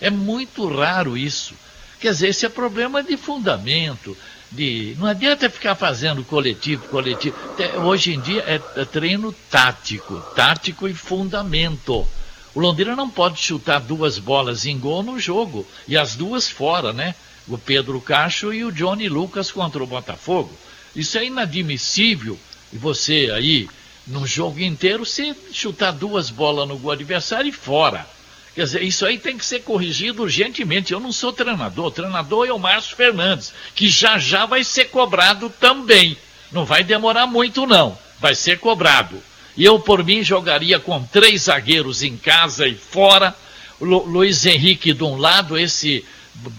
É muito raro isso. Quer dizer, esse é problema de fundamento, de. Não adianta ficar fazendo coletivo, coletivo. Hoje em dia é, é treino tático, tático e fundamento. O Londrina não pode chutar duas bolas em gol no jogo, e as duas fora, né? O Pedro Cacho e o Johnny Lucas contra o Botafogo. Isso é inadmissível. E você aí, no jogo inteiro, se chutar duas bolas no gol adversário e fora. Quer dizer, isso aí tem que ser corrigido urgentemente. Eu não sou treinador, o treinador é o Márcio Fernandes, que já já vai ser cobrado também. Não vai demorar muito, não. Vai ser cobrado. E eu, por mim, jogaria com três zagueiros em casa e fora. Lu Luiz Henrique de um lado, esse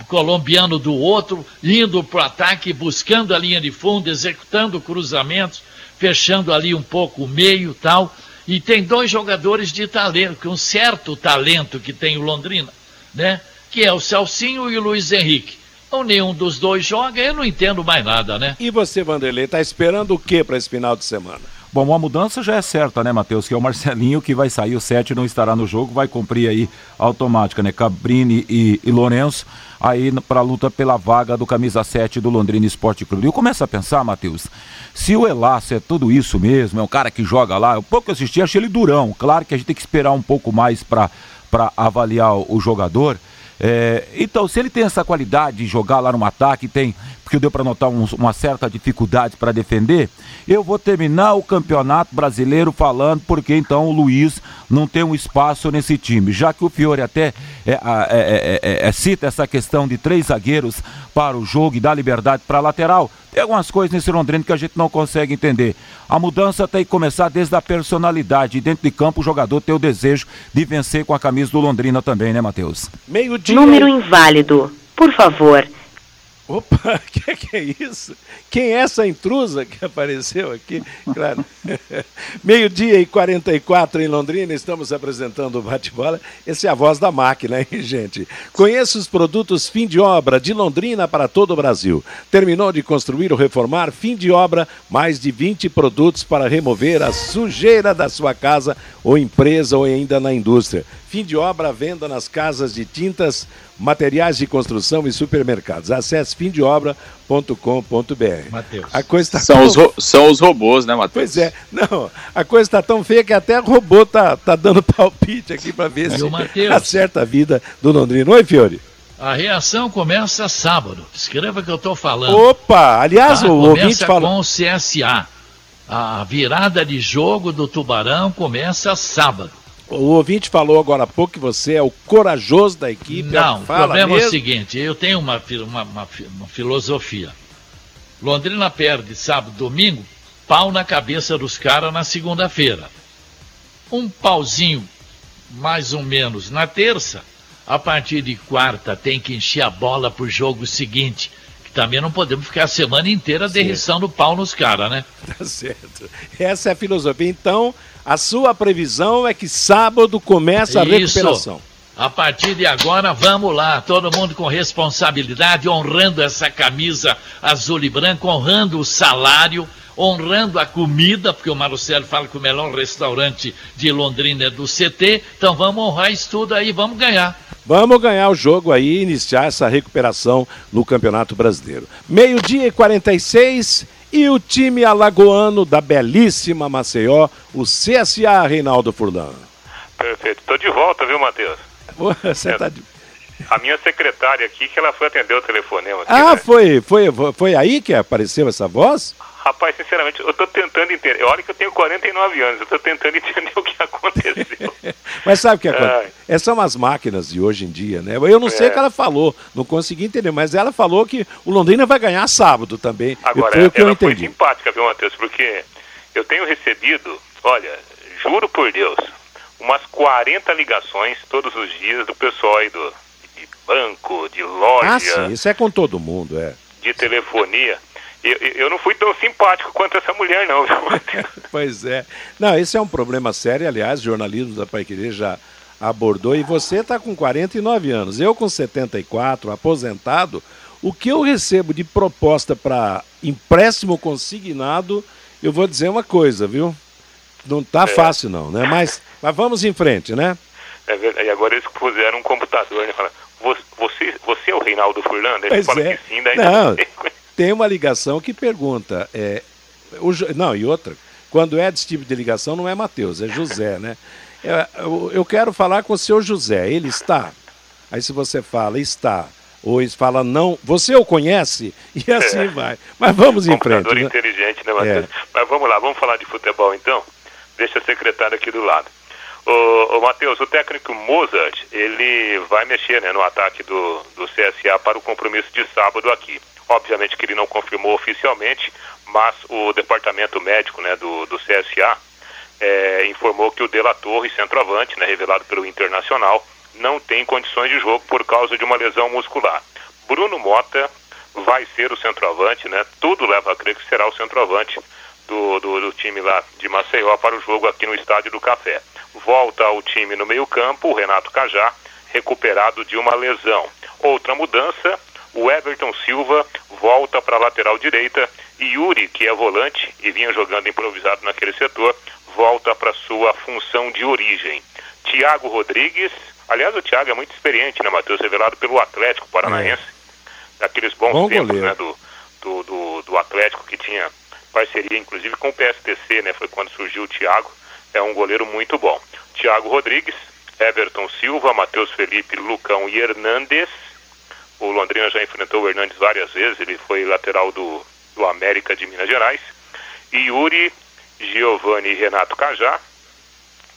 colombiano do outro, indo para o ataque, buscando a linha de fundo, executando cruzamentos, fechando ali um pouco o meio tal. E tem dois jogadores de talento, um certo talento que tem o Londrina, né? Que é o Celcinho e o Luiz Henrique. Ou nenhum dos dois joga, eu não entendo mais nada, né? E você, Vanderlei, está esperando o que para esse final de semana? Bom, uma mudança já é certa, né, Matheus? Que é o Marcelinho que vai sair, o 7 não estará no jogo, vai cumprir aí automática, né? Cabrini e, e Lourenço aí para luta pela vaga do camisa 7 do Londrina Esporte Clube. Eu começo a pensar, Matheus, se o Elácio é tudo isso mesmo, é um cara que joga lá, eu pouco assisti, achei ele durão. Claro que a gente tem que esperar um pouco mais para avaliar o jogador. É, então, se ele tem essa qualidade de jogar lá no ataque, tem, porque deu para notar um, uma certa dificuldade para defender, eu vou terminar o campeonato brasileiro falando porque então o Luiz não tem um espaço nesse time. Já que o Fiore até é, é, é, é cita essa questão de três zagueiros para o jogo e dá liberdade para a lateral, tem algumas coisas nesse Londrina que a gente não consegue entender. A mudança tem que começar desde a personalidade. Dentro de campo, o jogador tem o desejo de vencer com a camisa do Londrina também, né, Matheus? Meio dia. Número inválido. Por favor, Opa, o que, que, é isso? Quem é essa intrusa que apareceu aqui? Claro. Meio-dia e 44 em Londrina, estamos apresentando o bate-bola. Essa é a voz da máquina, hein, gente? Conheça os produtos fim de obra de Londrina para todo o Brasil. Terminou de construir ou reformar, fim de obra, mais de 20 produtos para remover a sujeira da sua casa ou empresa ou ainda na indústria. Fim de obra, venda nas casas de tintas, materiais de construção e supermercados. Acesse fimdeobra.com.br. Matheus. A coisa tá são, tão... os são os robôs, né, Matheus? Pois é. Não, a coisa está tão feia que até o robô tá, tá dando palpite aqui para ver se Mateus. acerta a vida do Londrino. Oi, Fiore. A reação começa sábado. Escreva que eu estou falando. Opa! Aliás, tá? o começa ouvinte falou. com o CSA. A virada de jogo do Tubarão começa sábado. O ouvinte falou agora há pouco que você é o corajoso da equipe. É Não, o problema mesmo. é o seguinte: eu tenho uma, uma, uma, uma filosofia. Londrina perde sábado, domingo, pau na cabeça dos caras na segunda-feira. Um pauzinho, mais ou menos, na terça. A partir de quarta tem que encher a bola pro jogo seguinte. Que também não podemos ficar a semana inteira derriçando pau nos caras, né? Tá certo. Essa é a filosofia. Então, a sua previsão é que sábado começa a Isso. recuperação. A partir de agora, vamos lá, todo mundo com responsabilidade, honrando essa camisa azul e branco, honrando o salário, honrando a comida, porque o Marcelo fala que o melhor restaurante de Londrina é do CT, então vamos honrar isso tudo aí, vamos ganhar. Vamos ganhar o jogo aí e iniciar essa recuperação no Campeonato Brasileiro. Meio-dia e 46 e o time alagoano da belíssima Maceió, o CSA Reinaldo Furlan. Perfeito. Estou de volta, viu, Matheus? Você está de... A minha secretária aqui, que ela foi atender o telefonema. Aqui, ah, né? foi, foi, foi aí que apareceu essa voz? Rapaz, sinceramente, eu estou tentando entender. Olha que eu tenho 49 anos, eu estou tentando entender o que aconteceu. mas sabe o que acontece? Essas são as máquinas de hoje em dia, né? Eu não sei é. o que ela falou, não consegui entender, mas ela falou que o Londrina vai ganhar sábado também. Agora, foi o que eu entendi. foi simpática, viu, Matheus? Porque eu tenho recebido, olha, juro por Deus, umas 40 ligações todos os dias do pessoal aí do, de banco, de loja. Ah, sim, isso é com todo mundo, é. De telefonia. Eu, eu, não fui tão simpático quanto essa mulher, não. pois é. Não, esse é um problema sério, aliás, o jornalismo da Paiquerê já abordou, e você está com 49 anos, eu com 74, aposentado, o que eu recebo de proposta para empréstimo consignado, eu vou dizer uma coisa, viu? Não tá é. fácil não, né? Mas, mas vamos em frente, né? É verdade. E agora eles puseram um computador, né? Fala, você, você é o Reinaldo Furlan? Ele pois fala é. que sim, daí não, tem uma ligação que pergunta. É, o, não, e outra, quando é desse tipo de ligação, não é Matheus, é José, né? É, eu, eu, quero falar com o seu José, ele está. Aí se você fala, está, ou fala não, você o conhece? E assim é. vai. Mas vamos em frente. Né? inteligente, né, Matheus? É. Mas vamos lá, vamos falar de futebol então? Deixa a secretária aqui do lado. O, o Matheus, o técnico Mozart, ele vai mexer né, no ataque do, do CSA para o compromisso de sábado aqui. Obviamente que ele não confirmou oficialmente, mas o departamento médico né, do, do CSA é, informou que o Dela Torre, centroavante, né, revelado pelo Internacional, não tem condições de jogo por causa de uma lesão muscular. Bruno Mota vai ser o centroavante, né? Tudo leva a crer que será o centroavante do, do, do, time lá de Maceió para o jogo aqui no Estádio do Café. Volta ao time no meio-campo, o Renato Cajá, recuperado de uma lesão. Outra mudança, o Everton Silva volta para a lateral direita e Yuri, que é volante e vinha jogando improvisado naquele setor, volta para sua função de origem. Thiago Rodrigues, aliás, o Thiago é muito experiente, né, Matheus? Revelado pelo Atlético Paranaense, é. daqueles bons Bom tempos, né, do, do, do, do, Atlético que tinha parceria, inclusive, com o PSTC, né? Foi quando surgiu o Thiago. É um goleiro muito bom. Thiago Rodrigues Everton Silva, Matheus Felipe, Lucão e Hernandes. O Londrina já enfrentou o Hernandes várias vezes, ele foi lateral do, do América de Minas Gerais. E Yuri, Giovanni e Renato Cajá.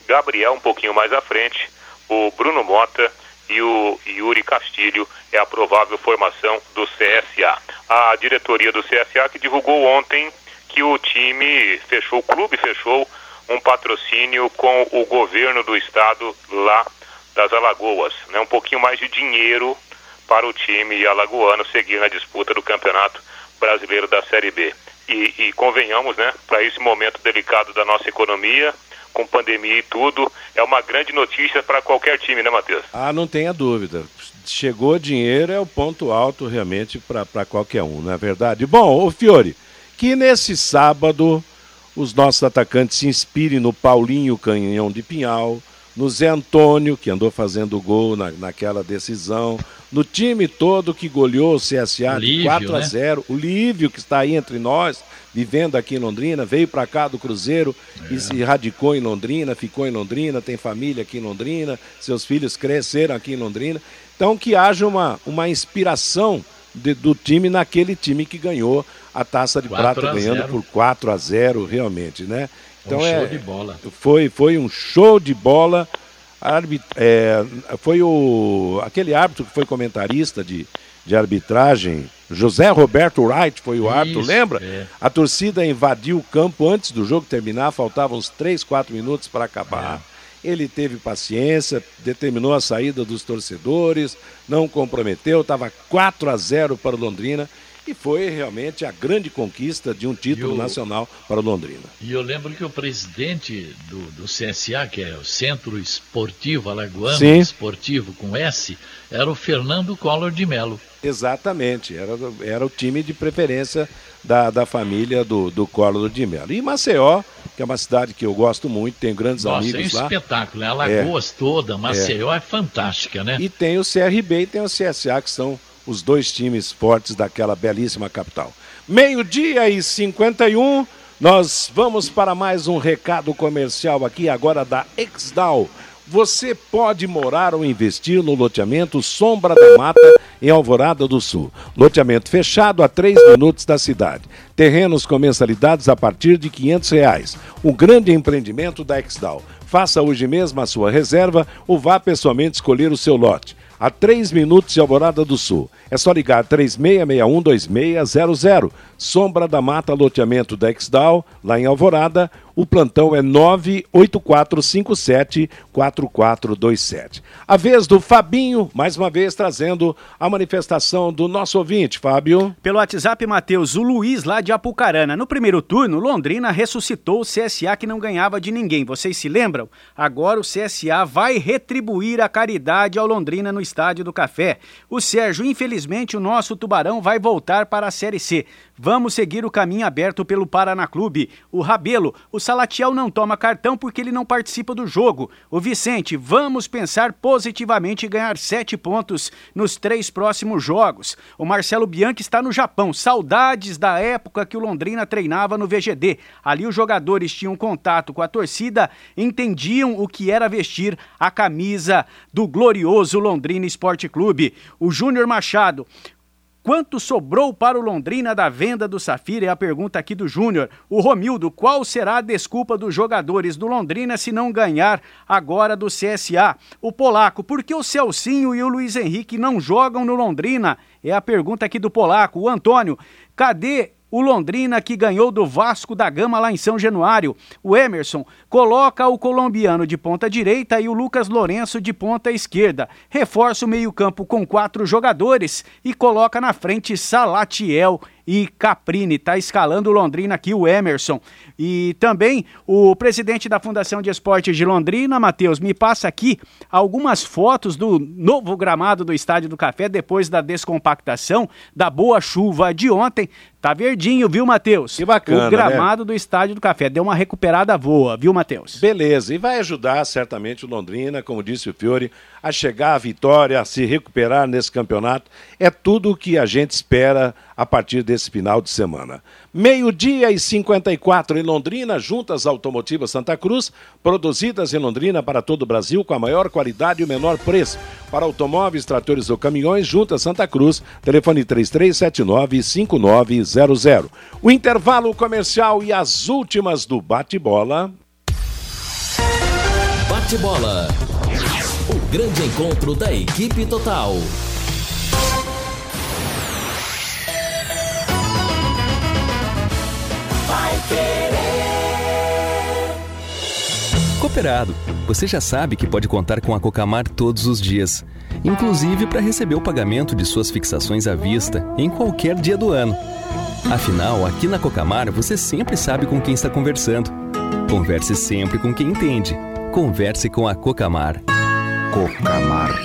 Gabriel um pouquinho mais à frente, o Bruno Mota e o Yuri Castilho é a provável formação do CSA. A diretoria do CSA que divulgou ontem que o time fechou, o clube fechou um patrocínio com o governo do estado lá das Alagoas, né? Um pouquinho mais de dinheiro para o time alagoano seguir na disputa do Campeonato Brasileiro da Série B. E, e convenhamos, né, para esse momento delicado da nossa economia, com pandemia e tudo, é uma grande notícia para qualquer time, né, Matheus? Ah, não tenha dúvida. Chegou dinheiro é o ponto alto realmente para qualquer um, não é verdade? Bom, o Fiore, que nesse sábado os nossos atacantes se inspirem no Paulinho Canhão de Pinhal, no Zé Antônio, que andou fazendo gol na, naquela decisão, no time todo que goleou o CSA Lívio, de 4 a 0, né? o Lívio, que está aí entre nós, vivendo aqui em Londrina, veio para cá do Cruzeiro é. e se radicou em Londrina, ficou em Londrina, tem família aqui em Londrina, seus filhos cresceram aqui em Londrina. Então que haja uma, uma inspiração de, do time naquele time que ganhou a taça de prata, ganhando por 4 a 0 realmente, né? Então um é, show de bola. Foi, foi um show de bola. Arbit, é, foi o aquele árbitro que foi comentarista de, de arbitragem, José Roberto Wright foi o árbitro, Isso, lembra? É. A torcida invadiu o campo antes do jogo terminar, faltavam uns 3, 4 minutos para acabar. É. Ele teve paciência, determinou a saída dos torcedores, não comprometeu, estava 4 a 0 para o Londrina e foi realmente a grande conquista de um título nacional para o Londrina. E eu lembro que o presidente do, do CSA, que é o Centro Esportivo Alagoano, Sim. esportivo com S, era o Fernando Collor de Mello. Exatamente, era, era o time de preferência da, da família do, do Collor de Mello. E Maceió, que é uma cidade que eu gosto muito, tenho grandes Nossa, amigos é um lá. espetáculo, é Alagoas é, toda, Maceió é. é fantástica, né? E tem o CRB e tem o CSA, que são os dois times fortes daquela belíssima capital. Meio-dia e 51, nós vamos para mais um recado comercial aqui agora da Exdal. Você pode morar ou investir no loteamento Sombra da Mata, em Alvorada do Sul. Loteamento fechado a 3 minutos da cidade. Terrenos com mensalidades a partir de 500 reais. Um grande empreendimento da Exdal. Faça hoje mesmo a sua reserva ou vá pessoalmente escolher o seu lote a 3 minutos de Alvorada do Sul. É só ligar 36612600. Sombra da Mata Loteamento da Exdal, lá em Alvorada. O plantão é 984574427. A vez do Fabinho, mais uma vez trazendo a manifestação do nosso ouvinte, Fábio. Pelo WhatsApp, Matheus, o Luiz lá de Apucarana. No primeiro turno, Londrina ressuscitou o CSA que não ganhava de ninguém. Vocês se lembram? Agora o CSA vai retribuir a caridade ao Londrina no Estádio do Café. O Sérgio, infelizmente, o nosso Tubarão vai voltar para a Série C. Vamos seguir o caminho aberto pelo Paraná Clube. O Rabelo, o Salatiel não toma cartão porque ele não participa do jogo. O Vicente, vamos pensar positivamente e ganhar sete pontos nos três próximos jogos. O Marcelo Bianchi está no Japão. Saudades da época que o Londrina treinava no VGD. Ali os jogadores tinham contato com a torcida, entendiam o que era vestir a camisa do glorioso Londrina Esporte Clube. O Júnior Machado, Quanto sobrou para o Londrina da venda do Safira? É a pergunta aqui do Júnior. O Romildo, qual será a desculpa dos jogadores do Londrina se não ganhar agora do CSA? O Polaco, por que o Celcinho e o Luiz Henrique não jogam no Londrina? É a pergunta aqui do Polaco. O Antônio, cadê o Londrina que ganhou do Vasco da Gama lá em São Januário. O Emerson coloca o colombiano de ponta direita e o Lucas Lourenço de ponta esquerda. Reforça o meio-campo com quatro jogadores e coloca na frente Salatiel e Caprini. Está escalando Londrina aqui, o Emerson. E também o presidente da Fundação de Esportes de Londrina, Matheus, me passa aqui algumas fotos do novo gramado do Estádio do Café depois da descompactação, da boa chuva de ontem. Tá verdinho, viu, Matheus? Que bacana. O gramado né? do Estádio do Café deu uma recuperada boa, viu, Matheus? Beleza, e vai ajudar certamente o Londrina, como disse o Fiore, a chegar à vitória, a se recuperar nesse campeonato. É tudo o que a gente espera a partir desse final de semana. Meio-dia e 54 em Londrina, juntas automotivas Santa Cruz, produzidas em Londrina para todo o Brasil com a maior qualidade e o menor preço. Para automóveis, tratores ou caminhões, juntas Santa Cruz, telefone 3379-5900. O intervalo comercial e as últimas do bate-bola. Bate-bola. O grande encontro da equipe total. Cooperado, você já sabe que pode contar com a Cocamar todos os dias, inclusive para receber o pagamento de suas fixações à vista em qualquer dia do ano. Afinal, aqui na Cocamar você sempre sabe com quem está conversando. Converse sempre com quem entende. Converse com a Cocamar. Cocamar.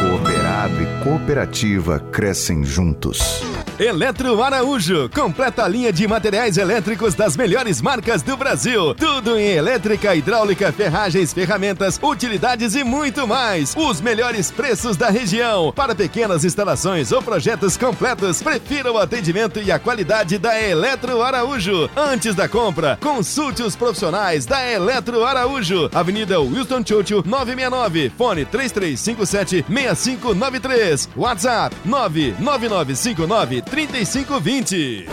Cooperado e cooperativa crescem juntos. Eletro Araújo, completa a linha de materiais elétricos das melhores marcas do Brasil. Tudo em elétrica, hidráulica, ferragens, ferramentas, utilidades e muito mais. Os melhores preços da região. Para pequenas instalações ou projetos completos, prefira o atendimento e a qualidade da Eletro Araújo. Antes da compra, consulte os profissionais da Eletro Araújo. Avenida Wilson Churchill 969, fone 3357 6593. WhatsApp 99959 3520.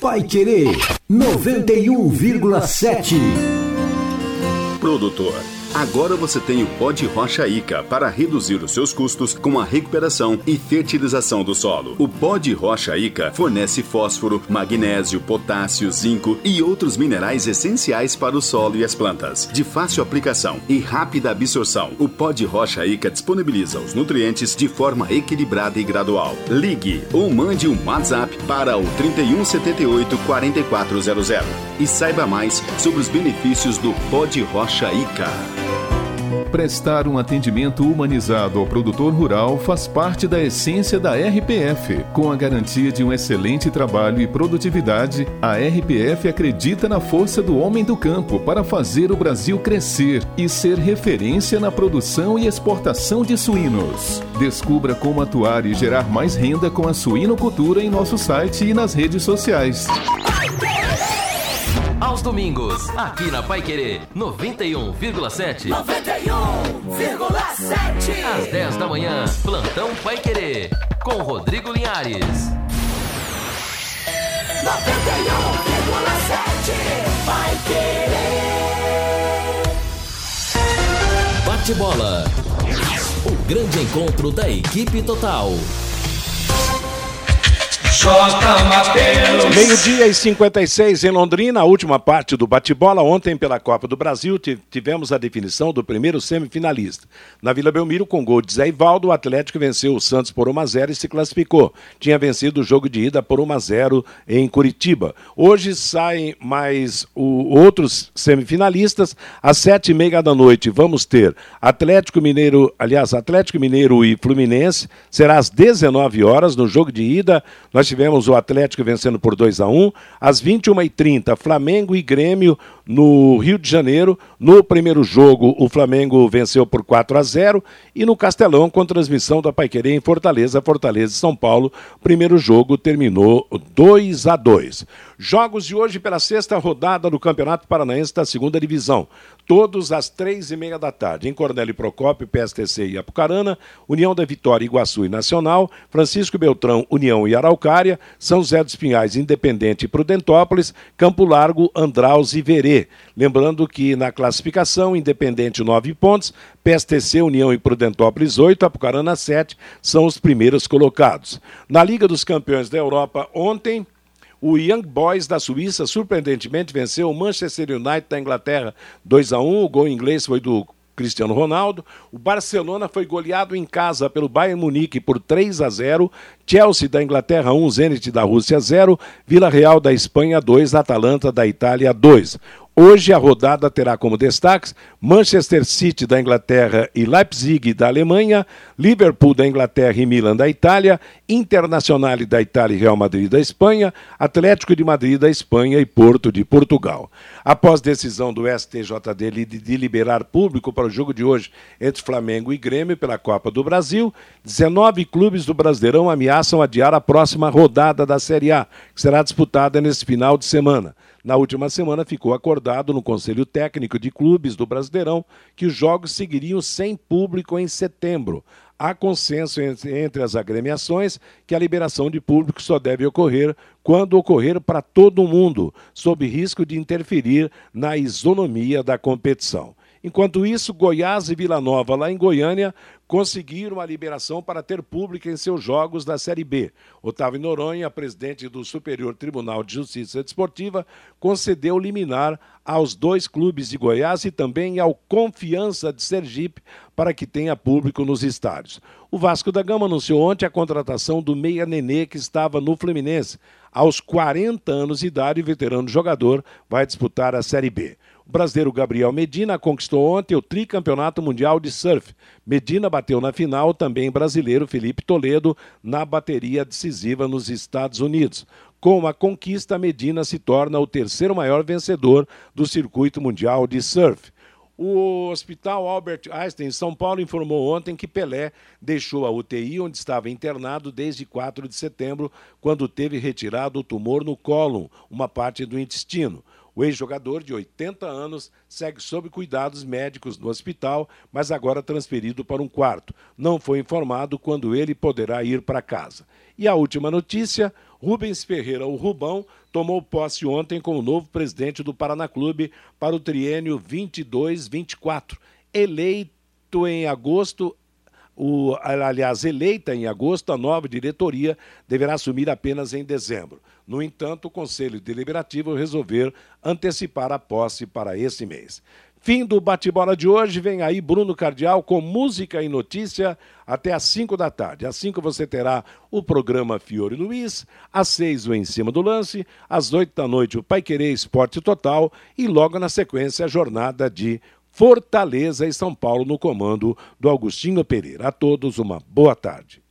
Vai Querer 91,7. Produtor. Agora você tem o pó de rocha Ica para reduzir os seus custos com a recuperação e fertilização do solo. O pó de rocha Ica fornece fósforo, magnésio, potássio, zinco e outros minerais essenciais para o solo e as plantas. De fácil aplicação e rápida absorção, o pó de rocha Ica disponibiliza os nutrientes de forma equilibrada e gradual. Ligue ou mande um WhatsApp para o 3178 4400 e saiba mais sobre os benefícios do pó de rocha Ica. Prestar um atendimento humanizado ao produtor rural faz parte da essência da RPF. Com a garantia de um excelente trabalho e produtividade, a RPF acredita na força do homem do campo para fazer o Brasil crescer e ser referência na produção e exportação de suínos. Descubra como atuar e gerar mais renda com a suinocultura em nosso site e nas redes sociais. Domingos, aqui na Pai Querer 91,7. 91,7. Às 10 da manhã, Plantão Pai Querer, com Rodrigo Linhares. 91,7. Vai Querer. Bate-bola. O grande encontro da equipe total. Meio-dia e 56 em Londrina, a última parte do bate-bola. Ontem, pela Copa do Brasil, tivemos a definição do primeiro semifinalista. Na Vila Belmiro, com gol de Zé Ivaldo, o Atlético venceu o Santos por 1 a 0 e se classificou. Tinha vencido o jogo de ida por 1 a 0 em Curitiba. Hoje saem mais o, outros semifinalistas. Às sete e meia da noite vamos ter Atlético Mineiro, aliás, Atlético Mineiro e Fluminense. Será às 19 horas no jogo de ida. Nós tivemos o Atlético vencendo por 2 a 1 Às 21h30, Flamengo e Grêmio no Rio de Janeiro. No primeiro jogo, o Flamengo venceu por 4 a 0 E no Castelão, com transmissão da Paiquerê em Fortaleza, Fortaleza e São Paulo. Primeiro jogo terminou 2 a 2 Jogos de hoje pela sexta rodada do Campeonato Paranaense da Segunda Divisão. Todos às três e meia da tarde. Em Cornélio Procópio, PSTC e Apucarana, União da Vitória, Iguaçu e Nacional, Francisco Beltrão, União e Araucária, São José dos Pinhais, Independente e Prudentópolis, Campo Largo, Andraus e Verê. Lembrando que na classificação, Independente 9 pontos, PSTC, União e Prudentópolis 8, Apucarana 7 são os primeiros colocados. Na Liga dos Campeões da Europa, ontem, o Young Boys da Suíça surpreendentemente venceu o Manchester United da Inglaterra 2 a 1. O gol inglês foi do Cristiano Ronaldo. O Barcelona foi goleado em casa pelo Bayern Munique por 3 a 0. Chelsea da Inglaterra 1, Zenit da Rússia 0, Vila Real da Espanha 2, Atalanta da Itália 2. Hoje a rodada terá como destaques Manchester City da Inglaterra e Leipzig da Alemanha, Liverpool da Inglaterra e Milan da Itália, Internacional da Itália e Real Madrid da Espanha, Atlético de Madrid da Espanha e Porto de Portugal. Após decisão do STJD de liberar público para o jogo de hoje entre Flamengo e Grêmio pela Copa do Brasil, 19 clubes do Brasileirão ameaçam adiar a próxima rodada da Série A, que será disputada nesse final de semana. Na última semana ficou acordado no Conselho Técnico de Clubes do Brasileirão que os jogos seguiriam sem público em setembro. Há consenso entre as agremiações que a liberação de público só deve ocorrer quando ocorrer para todo mundo, sob risco de interferir na isonomia da competição. Enquanto isso, Goiás e Vila Nova, lá em Goiânia, conseguiram a liberação para ter público em seus jogos da Série B. Otávio Noronha, presidente do Superior Tribunal de Justiça Desportiva, concedeu liminar aos dois clubes de Goiás e também ao Confiança de Sergipe para que tenha público nos estádios. O Vasco da Gama anunciou ontem a contratação do Meia Nenê, que estava no Fluminense. Aos 40 anos de idade, o veterano jogador vai disputar a Série B. O brasileiro Gabriel Medina conquistou ontem o tricampeonato mundial de surf. Medina bateu na final também brasileiro Felipe Toledo na bateria decisiva nos Estados Unidos. Com a conquista, Medina se torna o terceiro maior vencedor do circuito mundial de surf. O Hospital Albert Einstein em São Paulo informou ontem que Pelé deixou a UTI onde estava internado desde 4 de setembro, quando teve retirado o tumor no cólon, uma parte do intestino. O ex-jogador, de 80 anos, segue sob cuidados médicos no hospital, mas agora transferido para um quarto. Não foi informado quando ele poderá ir para casa. E a última notícia: Rubens Ferreira, o Rubão, tomou posse ontem como novo presidente do Paraná Clube para o triênio 22-24. Eleito em agosto, o, aliás, eleita em agosto, a nova diretoria deverá assumir apenas em dezembro. No entanto, o Conselho Deliberativo resolveu antecipar a posse para esse mês. Fim do bate-bola de hoje. Vem aí Bruno Cardial com música e notícia até às 5 da tarde. Às 5 você terá o programa Fiore Luiz, às 6 o Em Cima do Lance, às 8 da noite o Pai Querer Esporte Total e logo na sequência a jornada de Fortaleza e São Paulo no comando do Augustinho Pereira. A todos uma boa tarde.